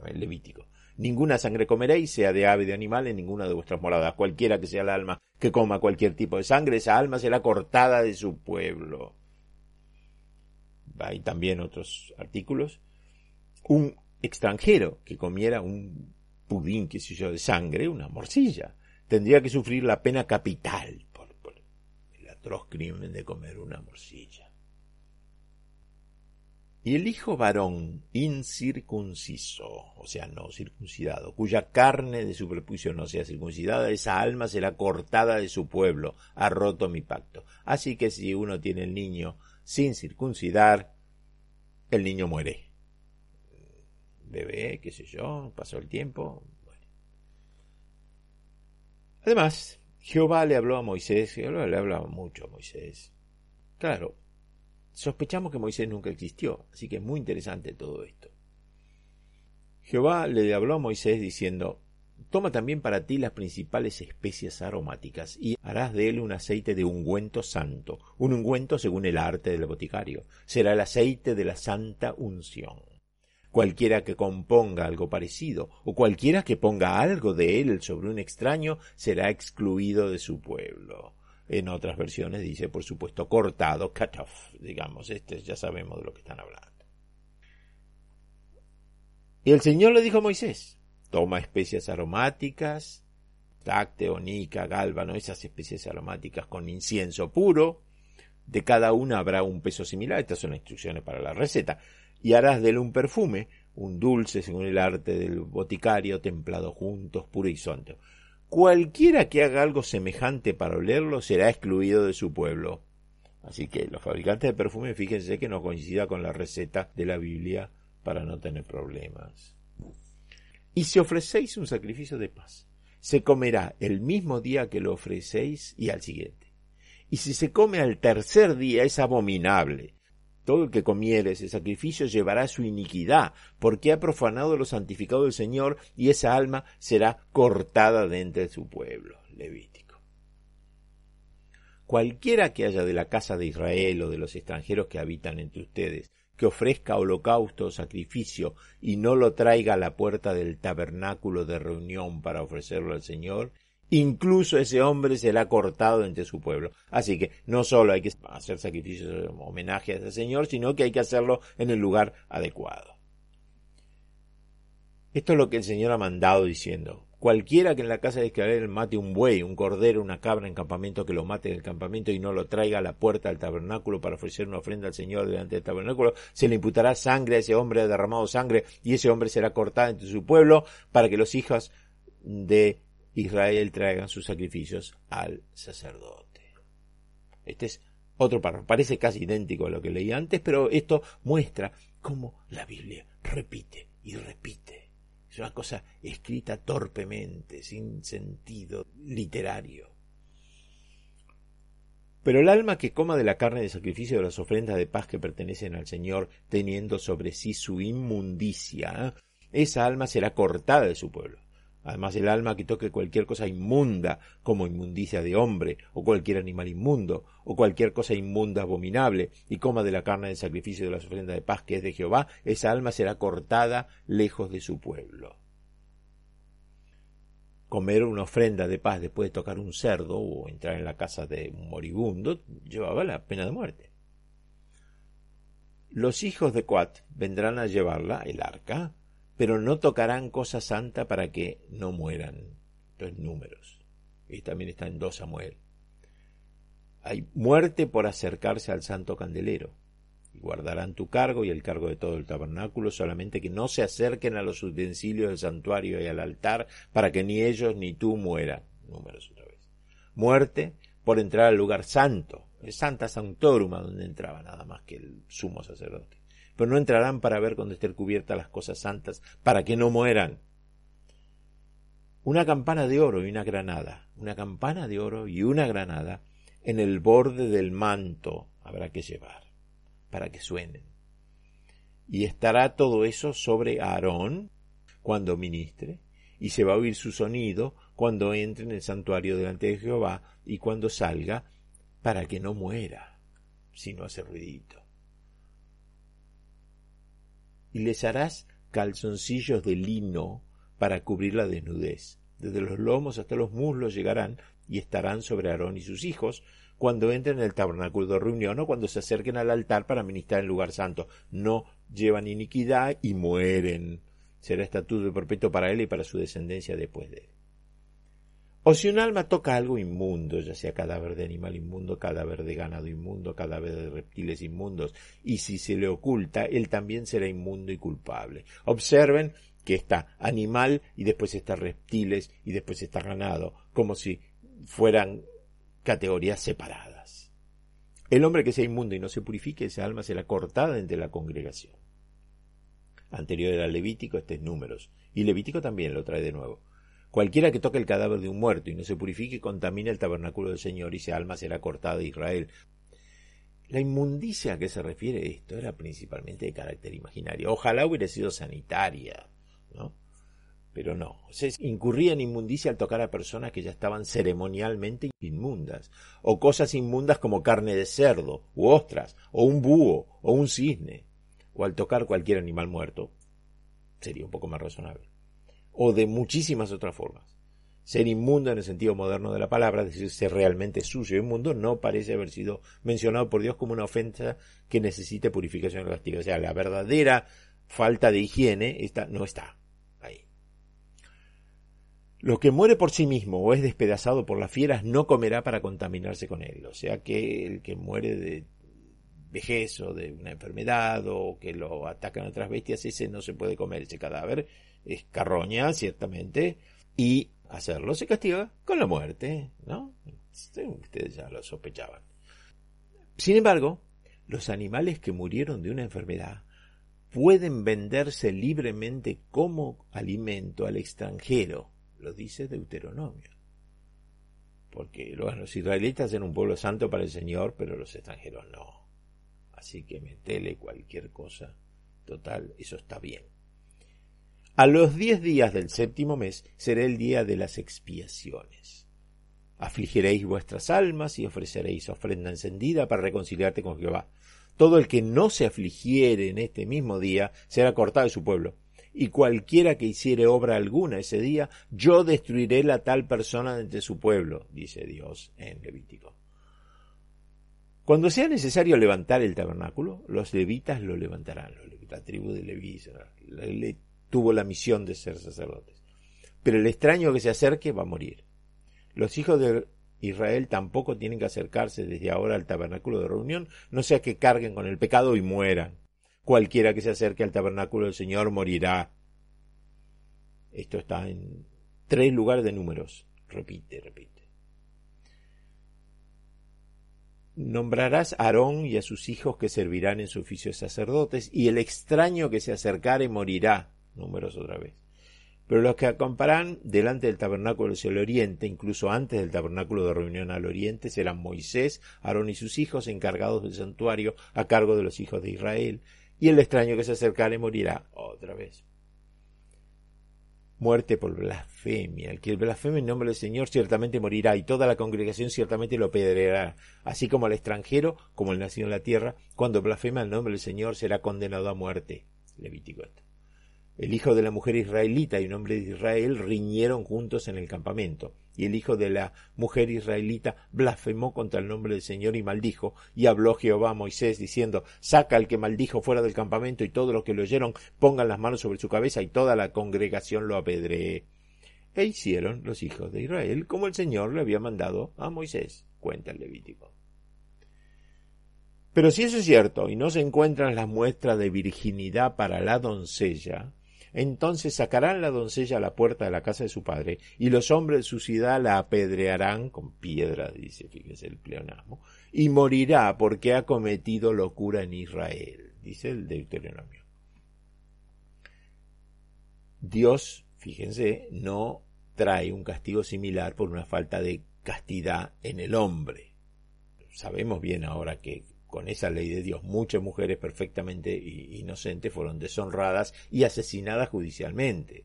En Levítico. Ninguna sangre comeréis, sea de ave, de animal, en ninguna de vuestras moradas. Cualquiera que sea el alma que coma cualquier tipo de sangre, esa alma será cortada de su pueblo. Hay también otros artículos. Un extranjero que comiera un pudín, qué sé yo, de sangre, una morcilla, tendría que sufrir la pena capital por, por el atroz crimen de comer una morcilla. Y el hijo varón incircunciso, o sea, no circuncidado, cuya carne de su prepucio no sea circuncidada, esa alma será cortada de su pueblo, ha roto mi pacto. Así que si uno tiene el niño sin circuncidar, el niño muere. Bebé, qué sé yo, pasó el tiempo. Además, Jehová le habló a Moisés, Jehová le hablaba mucho a Moisés. Claro, sospechamos que Moisés nunca existió, así que es muy interesante todo esto. Jehová le habló a Moisés diciendo, Toma también para ti las principales especias aromáticas y harás de él un aceite de ungüento santo, un ungüento según el arte del boticario. Será el aceite de la santa unción. Cualquiera que componga algo parecido, o cualquiera que ponga algo de él sobre un extraño, será excluido de su pueblo. En otras versiones dice, por supuesto, cortado, cut off, digamos, este ya sabemos de lo que están hablando. Y el Señor le dijo a Moisés, toma especias aromáticas, tacte, onica, gálbano, esas especies aromáticas con incienso puro, de cada una habrá un peso similar, estas son las instrucciones para la receta, y harás de él un perfume, un dulce según el arte del boticario, templado juntos, puro y santo. Cualquiera que haga algo semejante para olerlo será excluido de su pueblo. Así que los fabricantes de perfume fíjense que no coincida con la receta de la Biblia para no tener problemas. Y si ofrecéis un sacrificio de paz, se comerá el mismo día que lo ofrecéis y al siguiente. Y si se come al tercer día es abominable, todo el que comiere ese sacrificio llevará su iniquidad, porque ha profanado lo santificado del Señor, y esa alma será cortada de entre su pueblo. Levítico. Cualquiera que haya de la casa de Israel o de los extranjeros que habitan entre ustedes, que ofrezca holocausto o sacrificio y no lo traiga a la puerta del tabernáculo de reunión para ofrecerlo al Señor, incluso ese hombre será cortado entre su pueblo. Así que no solo hay que hacer sacrificios homenaje a ese Señor, sino que hay que hacerlo en el lugar adecuado. Esto es lo que el Señor ha mandado diciendo. Cualquiera que en la casa de Israel mate un buey, un cordero, una cabra en campamento, que lo mate en el campamento y no lo traiga a la puerta del tabernáculo para ofrecer una ofrenda al Señor delante del tabernáculo, se le imputará sangre a ese hombre, ha derramado sangre, y ese hombre será cortado entre su pueblo, para que los hijos de Israel traigan sus sacrificios al sacerdote. Este es otro párrafo. Parece casi idéntico a lo que leí antes, pero esto muestra cómo la Biblia repite y repite. Es una cosa escrita torpemente, sin sentido literario. Pero el alma que coma de la carne de sacrificio de las ofrendas de paz que pertenecen al Señor, teniendo sobre sí su inmundicia, esa alma será cortada de su pueblo. Además, el alma que toque cualquier cosa inmunda, como inmundicia de hombre, o cualquier animal inmundo, o cualquier cosa inmunda abominable, y coma de la carne del sacrificio de las ofrendas de paz que es de Jehová, esa alma será cortada lejos de su pueblo. Comer una ofrenda de paz después de tocar un cerdo o entrar en la casa de un moribundo llevaba la pena de muerte. Los hijos de Coat vendrán a llevarla, el arca, pero no tocarán cosa santa para que no mueran. Los números. Y también está en 2 Samuel. Hay muerte por acercarse al santo candelero. Y guardarán tu cargo y el cargo de todo el tabernáculo, solamente que no se acerquen a los utensilios del santuario y al altar, para que ni ellos ni tú mueran. Números otra vez. Muerte por entrar al lugar santo, el Santa Sanctorum, donde entraba nada más que el sumo sacerdote pero no entrarán para ver cuando estén cubiertas las cosas santas, para que no mueran. Una campana de oro y una granada, una campana de oro y una granada en el borde del manto habrá que llevar, para que suenen. Y estará todo eso sobre Aarón cuando ministre, y se va a oír su sonido cuando entre en el santuario delante de Jehová y cuando salga, para que no muera, si no hace ruidito y les harás calzoncillos de lino para cubrir la desnudez. Desde los lomos hasta los muslos llegarán y estarán sobre Aarón y sus hijos cuando entren en el tabernáculo de reunión o cuando se acerquen al altar para ministrar en lugar santo. No llevan iniquidad y mueren. Será estatuto perpetuo para él y para su descendencia después de él. O si un alma toca algo inmundo, ya sea cadáver de animal inmundo, cadáver de ganado inmundo, cadáver de reptiles inmundos, y si se le oculta, él también será inmundo y culpable. Observen que está animal y después está reptiles y después está ganado, como si fueran categorías separadas. El hombre que sea inmundo y no se purifique, esa alma será cortada entre la congregación. Anterior era Levítico, este es Números, y Levítico también lo trae de nuevo. Cualquiera que toque el cadáver de un muerto y no se purifique contamina el tabernáculo del Señor y esa alma será cortada de Israel. La inmundicia a que se refiere esto era principalmente de carácter imaginario. Ojalá hubiera sido sanitaria, ¿no? Pero no, se incurría en inmundicia al tocar a personas que ya estaban ceremonialmente inmundas, o cosas inmundas como carne de cerdo, u ostras, o un búho, o un cisne, o al tocar cualquier animal muerto, sería un poco más razonable, o de muchísimas otras formas. Ser inmundo en el sentido moderno de la palabra, es decir, ser realmente sucio y inmundo, no parece haber sido mencionado por Dios como una ofensa que necesite purificación y castigo. O sea, la verdadera falta de higiene está, no está. Lo que muere por sí mismo o es despedazado por las fieras no comerá para contaminarse con él. O sea que el que muere de vejez o de una enfermedad o que lo atacan otras bestias, ese no se puede comer ese cadáver. Es carroña, ciertamente, y hacerlo se castiga con la muerte, ¿no? Ustedes ya lo sospechaban. Sin embargo, los animales que murieron de una enfermedad pueden venderse libremente como alimento al extranjero lo dice Deuteronomio. Porque los israelitas eran un pueblo santo para el Señor, pero los extranjeros no. Así que metele cualquier cosa. Total, eso está bien. A los diez días del séptimo mes será el día de las expiaciones. Afligiréis vuestras almas y ofreceréis ofrenda encendida para reconciliarte con Jehová. Todo el que no se afligiere en este mismo día será cortado de su pueblo y cualquiera que hiciere obra alguna ese día, yo destruiré la tal persona de su pueblo, dice Dios en Levítico. Cuando sea necesario levantar el tabernáculo, los levitas lo levantarán. La tribu de Leví tuvo la misión de ser sacerdotes. Pero el extraño que se acerque va a morir. Los hijos de Israel tampoco tienen que acercarse desde ahora al tabernáculo de reunión, no sea que carguen con el pecado y mueran. Cualquiera que se acerque al tabernáculo del Señor morirá. Esto está en tres lugares de números. Repite, repite. Nombrarás a Aarón y a sus hijos que servirán en su oficio de sacerdotes, y el extraño que se acercare morirá. Números otra vez. Pero los que acamparán delante del tabernáculo hacia el oriente, incluso antes del tabernáculo de reunión al oriente, serán Moisés, Aarón y sus hijos encargados del santuario a cargo de los hijos de Israel, y el extraño que se acercare morirá otra vez. Muerte por blasfemia. El que blasfeme en nombre del Señor ciertamente morirá, y toda la congregación ciertamente lo pedreará, así como el extranjero, como el nacido en la tierra, cuando blasfema el nombre del Señor será condenado a muerte. Levítico el hijo de la mujer israelita y un hombre de Israel riñeron juntos en el campamento. Y el hijo de la mujer israelita blasfemó contra el nombre del Señor y maldijo. Y habló Jehová a Moisés diciendo, saca al que maldijo fuera del campamento y todos los que lo oyeron pongan las manos sobre su cabeza y toda la congregación lo apedree. E hicieron los hijos de Israel como el Señor le había mandado a Moisés. Cuenta el Levítico. Pero si eso es cierto y no se encuentran las muestras de virginidad para la doncella, entonces sacarán la doncella a la puerta de la casa de su padre, y los hombres de su ciudad la apedrearán con piedra, dice, fíjese el pleonasmo, y morirá porque ha cometido locura en Israel, dice el Deuteronomio. Dios, fíjense, no trae un castigo similar por una falta de castidad en el hombre. Sabemos bien ahora que con esa ley de Dios. Muchas mujeres perfectamente inocentes fueron deshonradas y asesinadas judicialmente.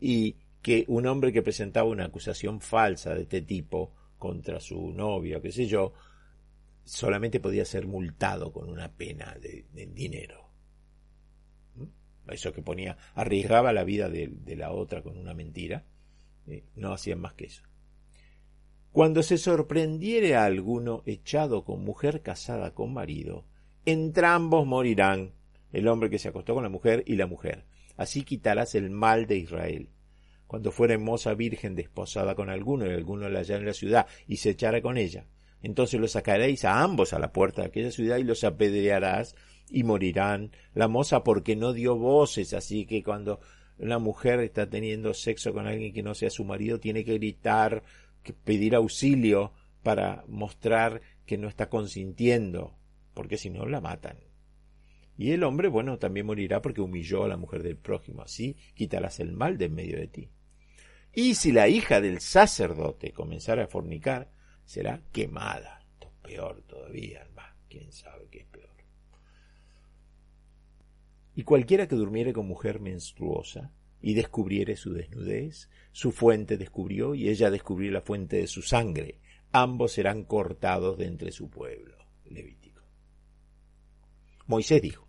Y que un hombre que presentaba una acusación falsa de este tipo contra su novia, qué sé yo, solamente podía ser multado con una pena de, dinero. ¿Mm? Eso que ponía, arriesgaba la vida de, la otra con una mentira, eh, no hacían más que eso. Cuando se sorprendiere a alguno echado con mujer casada con marido, entrambos morirán, el hombre que se acostó con la mujer y la mujer. Así quitarás el mal de Israel. Cuando fuera hermosa virgen desposada con alguno y alguno la hallare en la ciudad y se echara con ella, entonces los sacaréis a ambos a la puerta de aquella ciudad y los apedrearás y morirán la moza porque no dio voces, así que cuando la mujer está teniendo sexo con alguien que no sea su marido tiene que gritar pedir auxilio para mostrar que no está consintiendo, porque si no la matan. Y el hombre, bueno, también morirá porque humilló a la mujer del prójimo, así quitarás el mal de en medio de ti. Y si la hija del sacerdote comenzara a fornicar, será quemada. Esto es peor todavía, quién sabe qué es peor. Y cualquiera que durmiere con mujer menstruosa y descubriere su desnudez, su fuente descubrió y ella descubrió la fuente de su sangre. Ambos serán cortados de entre su pueblo. Levítico. Moisés dijo,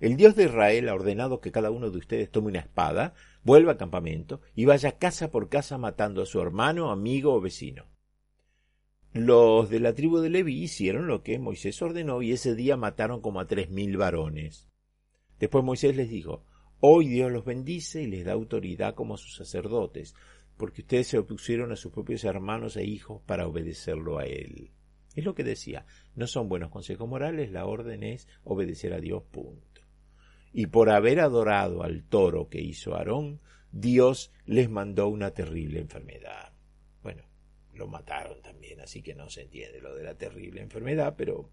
el Dios de Israel ha ordenado que cada uno de ustedes tome una espada, vuelva al campamento y vaya casa por casa matando a su hermano, amigo o vecino. Los de la tribu de Leví hicieron lo que Moisés ordenó y ese día mataron como a tres mil varones. Después Moisés les dijo, Hoy Dios los bendice y les da autoridad como a sus sacerdotes, porque ustedes se opusieron a sus propios hermanos e hijos para obedecerlo a Él. Es lo que decía, no son buenos consejos morales, la orden es obedecer a Dios, punto. Y por haber adorado al toro que hizo Aarón, Dios les mandó una terrible enfermedad. Bueno, lo mataron también, así que no se entiende lo de la terrible enfermedad, pero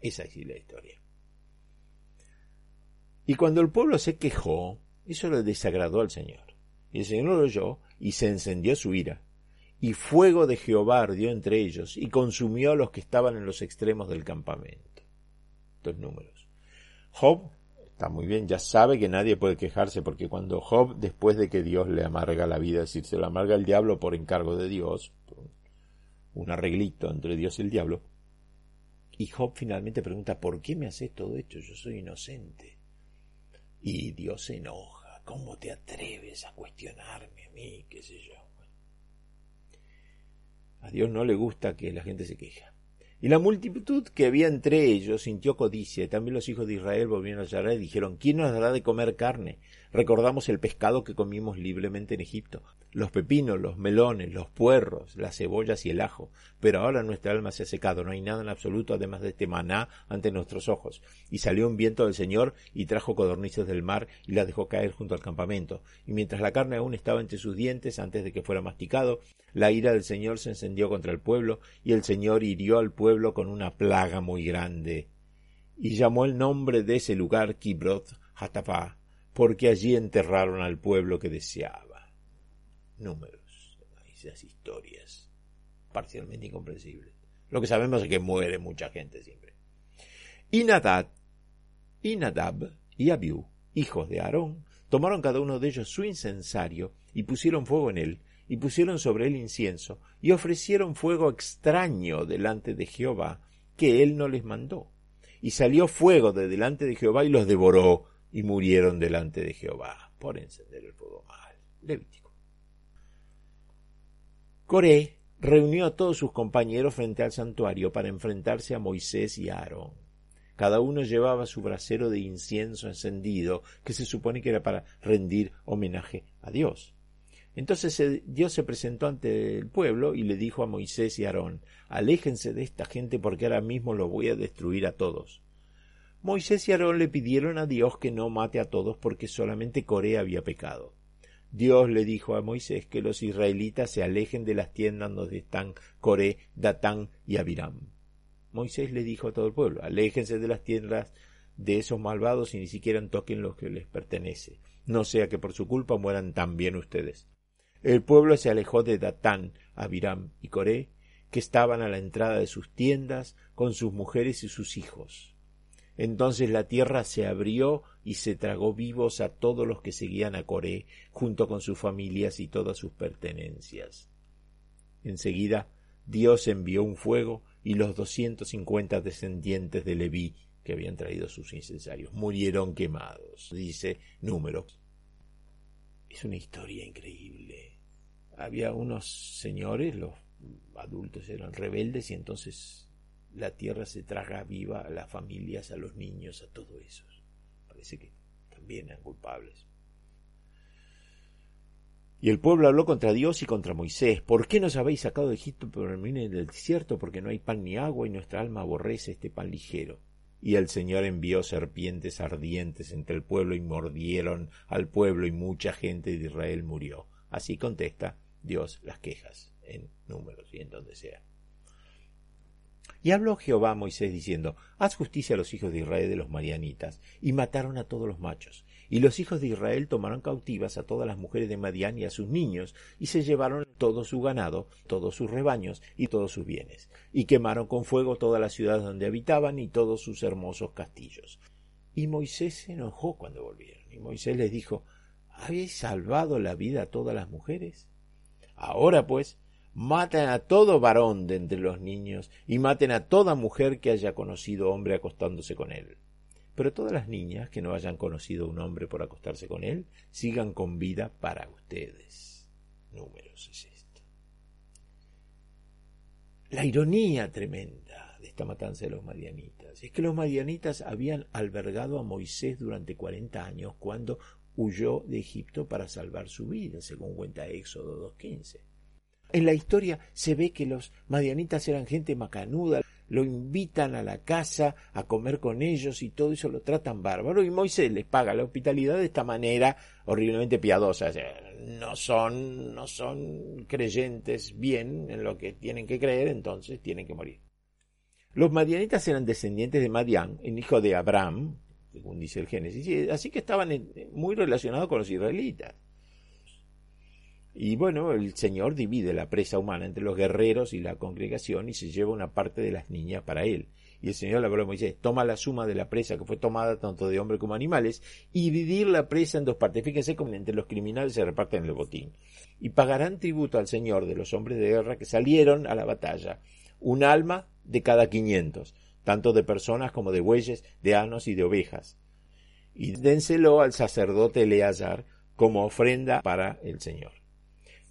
esa es la historia. Y cuando el pueblo se quejó, eso le desagradó al Señor. Y el Señor lo oyó y se encendió su ira. Y fuego de Jehová ardió entre ellos y consumió a los que estaban en los extremos del campamento. Dos números. Job está muy bien, ya sabe que nadie puede quejarse porque cuando Job, después de que Dios le amarga la vida, es decir, se lo amarga el diablo por encargo de Dios, un arreglito entre Dios y el diablo, y Job finalmente pregunta, ¿por qué me haces todo esto? Yo soy inocente. Y Dios se enoja. ¿Cómo te atreves a cuestionarme a mí? ¿Qué sé yo? A Dios no le gusta que la gente se queja. Y la multitud que había entre ellos sintió codicia, y también los hijos de Israel volvieron a llorar y dijeron, ¿quién nos dará de comer carne? Recordamos el pescado que comimos libremente en Egipto, los pepinos, los melones, los puerros, las cebollas y el ajo. Pero ahora nuestra alma se ha secado, no hay nada en absoluto además de este maná ante nuestros ojos. Y salió un viento del Señor y trajo codornices del mar y las dejó caer junto al campamento. Y mientras la carne aún estaba entre sus dientes antes de que fuera masticado, la ira del Señor se encendió contra el pueblo y el Señor hirió al pueblo con una plaga muy grande. Y llamó el nombre de ese lugar Kibroth Hatapá, porque allí enterraron al pueblo que deseaba números, esas historias parcialmente incomprensibles. Lo que sabemos es que muere mucha gente siempre. Y Nadab, y Nadab y Abiú, hijos de Aarón, tomaron cada uno de ellos su incensario y pusieron fuego en él, y pusieron sobre él incienso, y ofrecieron fuego extraño delante de Jehová, que él no les mandó. Y salió fuego de delante de Jehová y los devoró, y murieron delante de Jehová por encender el fuego mal. Coré reunió a todos sus compañeros frente al santuario para enfrentarse a Moisés y a Aarón. Cada uno llevaba su brasero de incienso encendido, que se supone que era para rendir homenaje a Dios. Entonces Dios se presentó ante el pueblo y le dijo a Moisés y Aarón, aléjense de esta gente porque ahora mismo los voy a destruir a todos. Moisés y Aarón le pidieron a Dios que no mate a todos porque solamente Coré había pecado. Dios le dijo a Moisés que los israelitas se alejen de las tiendas donde están Coré, Datán y Abiram. Moisés le dijo a todo el pueblo, aléjense de las tiendas de esos malvados y ni siquiera toquen lo que les pertenece, no sea que por su culpa mueran también ustedes. El pueblo se alejó de Datán, Abiram y Coré, que estaban a la entrada de sus tiendas con sus mujeres y sus hijos. Entonces la tierra se abrió y se tragó vivos a todos los que seguían a Coré, junto con sus familias y todas sus pertenencias. Enseguida Dios envió un fuego y los doscientos cincuenta descendientes de Leví que habían traído sus incensarios murieron quemados, dice Números. Es una historia increíble. Había unos señores, los adultos eran rebeldes y entonces la tierra se traga viva a las familias, a los niños, a todo eso. Parece que también eran culpables. Y el pueblo habló contra Dios y contra Moisés. ¿Por qué nos habéis sacado de Egipto por el del desierto? Porque no hay pan ni agua y nuestra alma aborrece este pan ligero. Y el Señor envió serpientes ardientes entre el pueblo y mordieron al pueblo y mucha gente de Israel murió. Así contesta Dios las quejas en números y en donde sea. Y habló Jehová a Moisés diciendo, Haz justicia a los hijos de Israel de los marianitas, y mataron a todos los machos. Y los hijos de Israel tomaron cautivas a todas las mujeres de Madián y a sus niños, y se llevaron todo su ganado, todos sus rebaños y todos sus bienes, y quemaron con fuego todas las ciudades donde habitaban y todos sus hermosos castillos. Y Moisés se enojó cuando volvieron, y Moisés les dijo, ¿Habéis salvado la vida a todas las mujeres? Ahora pues, maten a todo varón de entre los niños y maten a toda mujer que haya conocido hombre acostándose con él. Pero todas las niñas que no hayan conocido un hombre por acostarse con él, sigan con vida para ustedes. Números es esto. La ironía tremenda de esta matanza de los madianitas es que los madianitas habían albergado a Moisés durante cuarenta años cuando huyó de Egipto para salvar su vida, según cuenta Éxodo 2.15. En la historia se ve que los madianitas eran gente macanuda, lo invitan a la casa a comer con ellos y todo eso lo tratan bárbaro y Moisés les paga la hospitalidad de esta manera horriblemente piadosa. no son, no son creyentes bien en lo que tienen que creer, entonces tienen que morir. Los madianitas eran descendientes de Madián, el hijo de Abraham, según dice el Génesis, así que estaban muy relacionados con los israelitas. Y bueno, el Señor divide la presa humana entre los guerreros y la congregación y se lleva una parte de las niñas para él. Y el Señor le habló a Moisés, toma la suma de la presa que fue tomada tanto de hombres como animales y dividir la presa en dos partes. Fíjense cómo entre los criminales se reparten el botín. Y pagarán tributo al Señor de los hombres de guerra que salieron a la batalla. Un alma de cada quinientos, tanto de personas como de bueyes, de anos y de ovejas. Y dénselo al sacerdote Eleazar como ofrenda para el Señor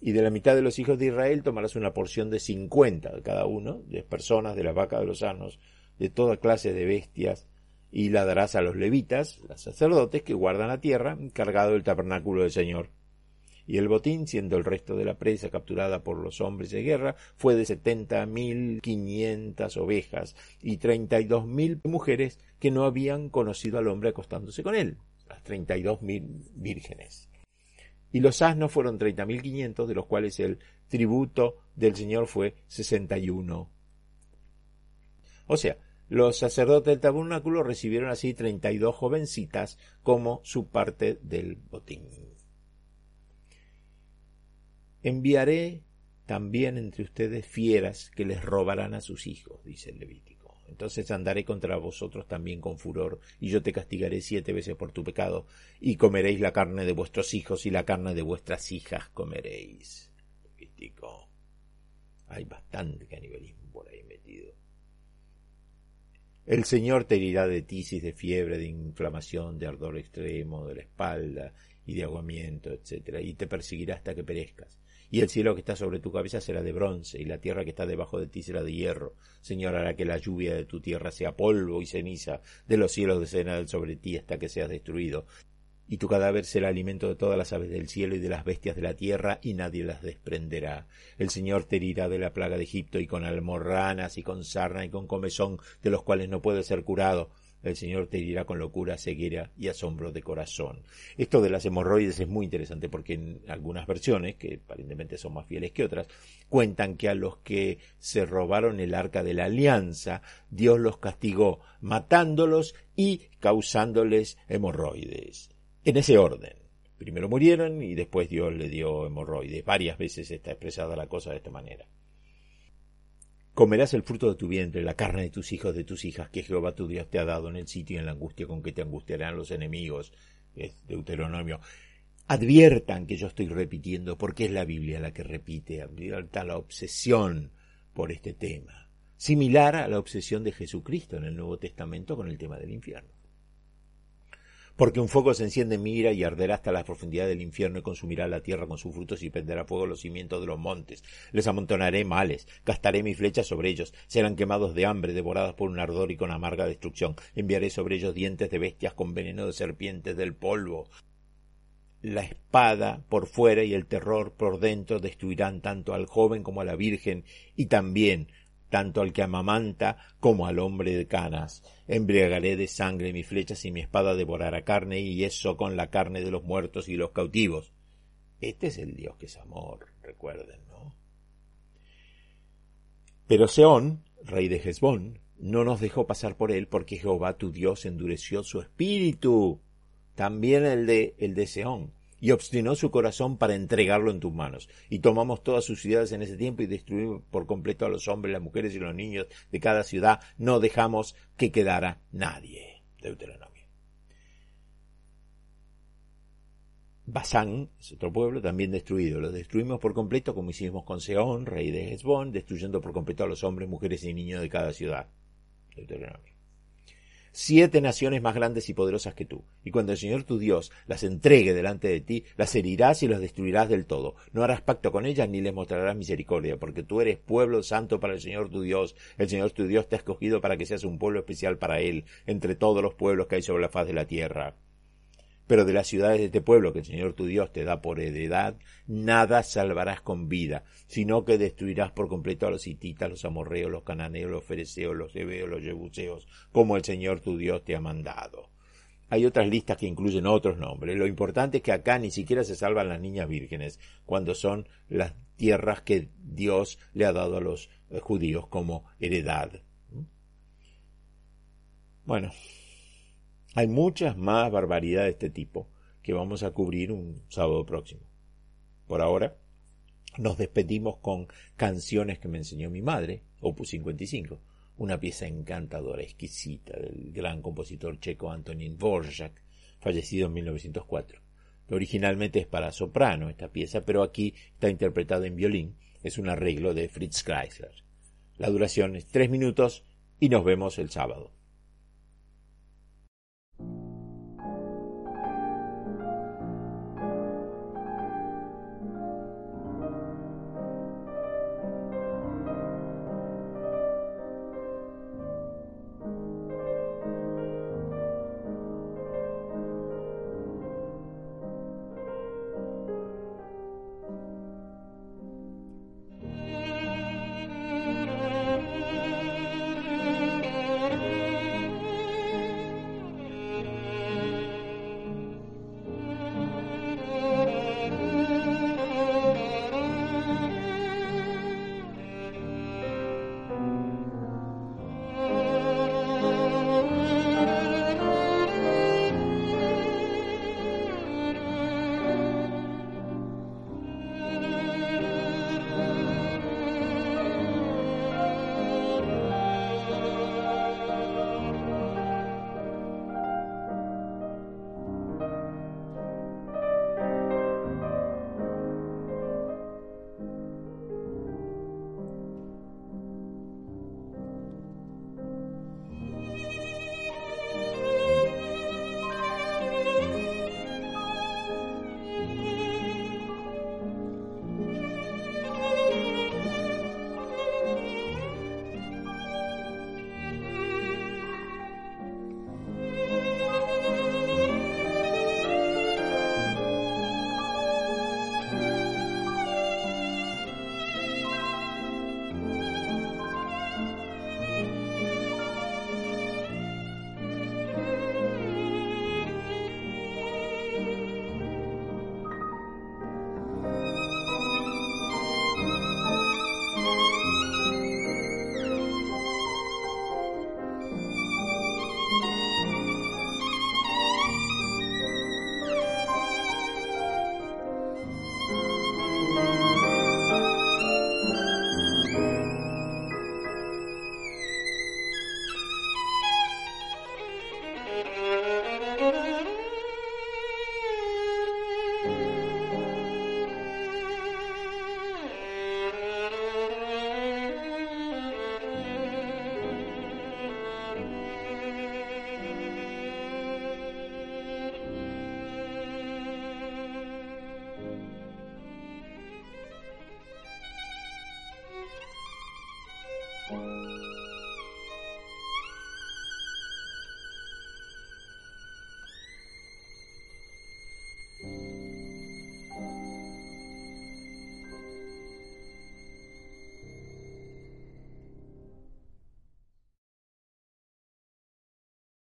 y de la mitad de los hijos de Israel tomarás una porción de cincuenta de cada uno, de personas, de la vaca de los anos, de toda clase de bestias, y la darás a los levitas, los sacerdotes que guardan la tierra, encargado del tabernáculo del Señor. Y el botín, siendo el resto de la presa capturada por los hombres de guerra, fue de setenta mil quinientas ovejas y treinta y dos mil mujeres que no habían conocido al hombre acostándose con él, las treinta y dos mil vírgenes. Y los asnos fueron treinta mil quinientos, de los cuales el tributo del Señor fue sesenta y uno. O sea, los sacerdotes del tabernáculo recibieron así treinta y dos jovencitas como su parte del botín. Enviaré también entre ustedes fieras que les robarán a sus hijos, dice el Levítico entonces andaré contra vosotros también con furor, y yo te castigaré siete veces por tu pecado, y comeréis la carne de vuestros hijos y la carne de vuestras hijas comeréis. Hay bastante canibalismo por ahí metido. El Señor te herirá de tisis, de fiebre, de inflamación, de ardor extremo, de la espalda y de aguamiento, etc. Y te perseguirá hasta que perezcas y el cielo que está sobre tu cabeza será de bronce, y la tierra que está debajo de ti será de hierro. Señor, hará que la lluvia de tu tierra sea polvo y ceniza, de los cielos descenderá sobre ti hasta que seas destruido. Y tu cadáver será alimento de todas las aves del cielo y de las bestias de la tierra, y nadie las desprenderá. El Señor te herirá de la plaga de Egipto, y con almorranas, y con sarna, y con comezón, de los cuales no puede ser curado el Señor te dirá con locura, ceguera y asombro de corazón. Esto de las hemorroides es muy interesante porque en algunas versiones, que aparentemente son más fieles que otras, cuentan que a los que se robaron el arca de la alianza, Dios los castigó matándolos y causándoles hemorroides. En ese orden. Primero murieron y después Dios le dio hemorroides. Varias veces está expresada la cosa de esta manera. Comerás el fruto de tu vientre, la carne de tus hijos, de tus hijas, que Jehová tu Dios te ha dado en el sitio y en la angustia con que te angustiarán los enemigos. Es Deuteronomio. Adviertan que yo estoy repitiendo, porque es la Biblia la que repite, adviertan la obsesión por este tema, similar a la obsesión de Jesucristo en el Nuevo Testamento con el tema del infierno porque un fuego se enciende en mi ira y arderá hasta la profundidad del infierno y consumirá la tierra con sus frutos y prenderá fuego los cimientos de los montes. Les amontonaré males, gastaré mis flechas sobre ellos, serán quemados de hambre, devorados por un ardor y con amarga destrucción. Enviaré sobre ellos dientes de bestias con veneno de serpientes del polvo. La espada por fuera y el terror por dentro destruirán tanto al joven como a la virgen y también tanto al que amamanta como al hombre de canas. Embriagaré de sangre mis flechas y mi espada devorará carne, y eso con la carne de los muertos y los cautivos. Este es el Dios que es amor, recuerden, ¿no? Pero Seón, rey de Hezbón, no nos dejó pasar por él porque Jehová tu Dios endureció su espíritu, también el de, el de Seón, y obstinó su corazón para entregarlo en tus manos. Y tomamos todas sus ciudades en ese tiempo y destruimos por completo a los hombres, las mujeres y los niños de cada ciudad. No dejamos que quedara nadie. Deuteronomio. Basán es otro pueblo también destruido. Lo destruimos por completo como hicimos con Seón, rey de Hezbón, destruyendo por completo a los hombres, mujeres y niños de cada ciudad. Deuteronomio siete naciones más grandes y poderosas que tú. Y cuando el Señor tu Dios las entregue delante de ti, las herirás y las destruirás del todo. No harás pacto con ellas ni les mostrarás misericordia, porque tú eres pueblo santo para el Señor tu Dios. El Señor tu Dios te ha escogido para que seas un pueblo especial para Él, entre todos los pueblos que hay sobre la faz de la tierra. Pero de las ciudades de este pueblo que el Señor tu Dios te da por heredad, nada salvarás con vida, sino que destruirás por completo a los hititas, los amorreos, los cananeos, los fereceos, los hebeos, los jebuseos, como el Señor tu Dios te ha mandado. Hay otras listas que incluyen otros nombres. Lo importante es que acá ni siquiera se salvan las niñas vírgenes, cuando son las tierras que Dios le ha dado a los eh, judíos como heredad. Bueno, hay muchas más barbaridades de este tipo que vamos a cubrir un sábado próximo. Por ahora, nos despedimos con canciones que me enseñó mi madre, Opus 55, una pieza encantadora, exquisita, del gran compositor checo Antonín Dvorak, fallecido en 1904. Originalmente es para soprano esta pieza, pero aquí está interpretada en violín. Es un arreglo de Fritz Kreisler. La duración es tres minutos y nos vemos el sábado.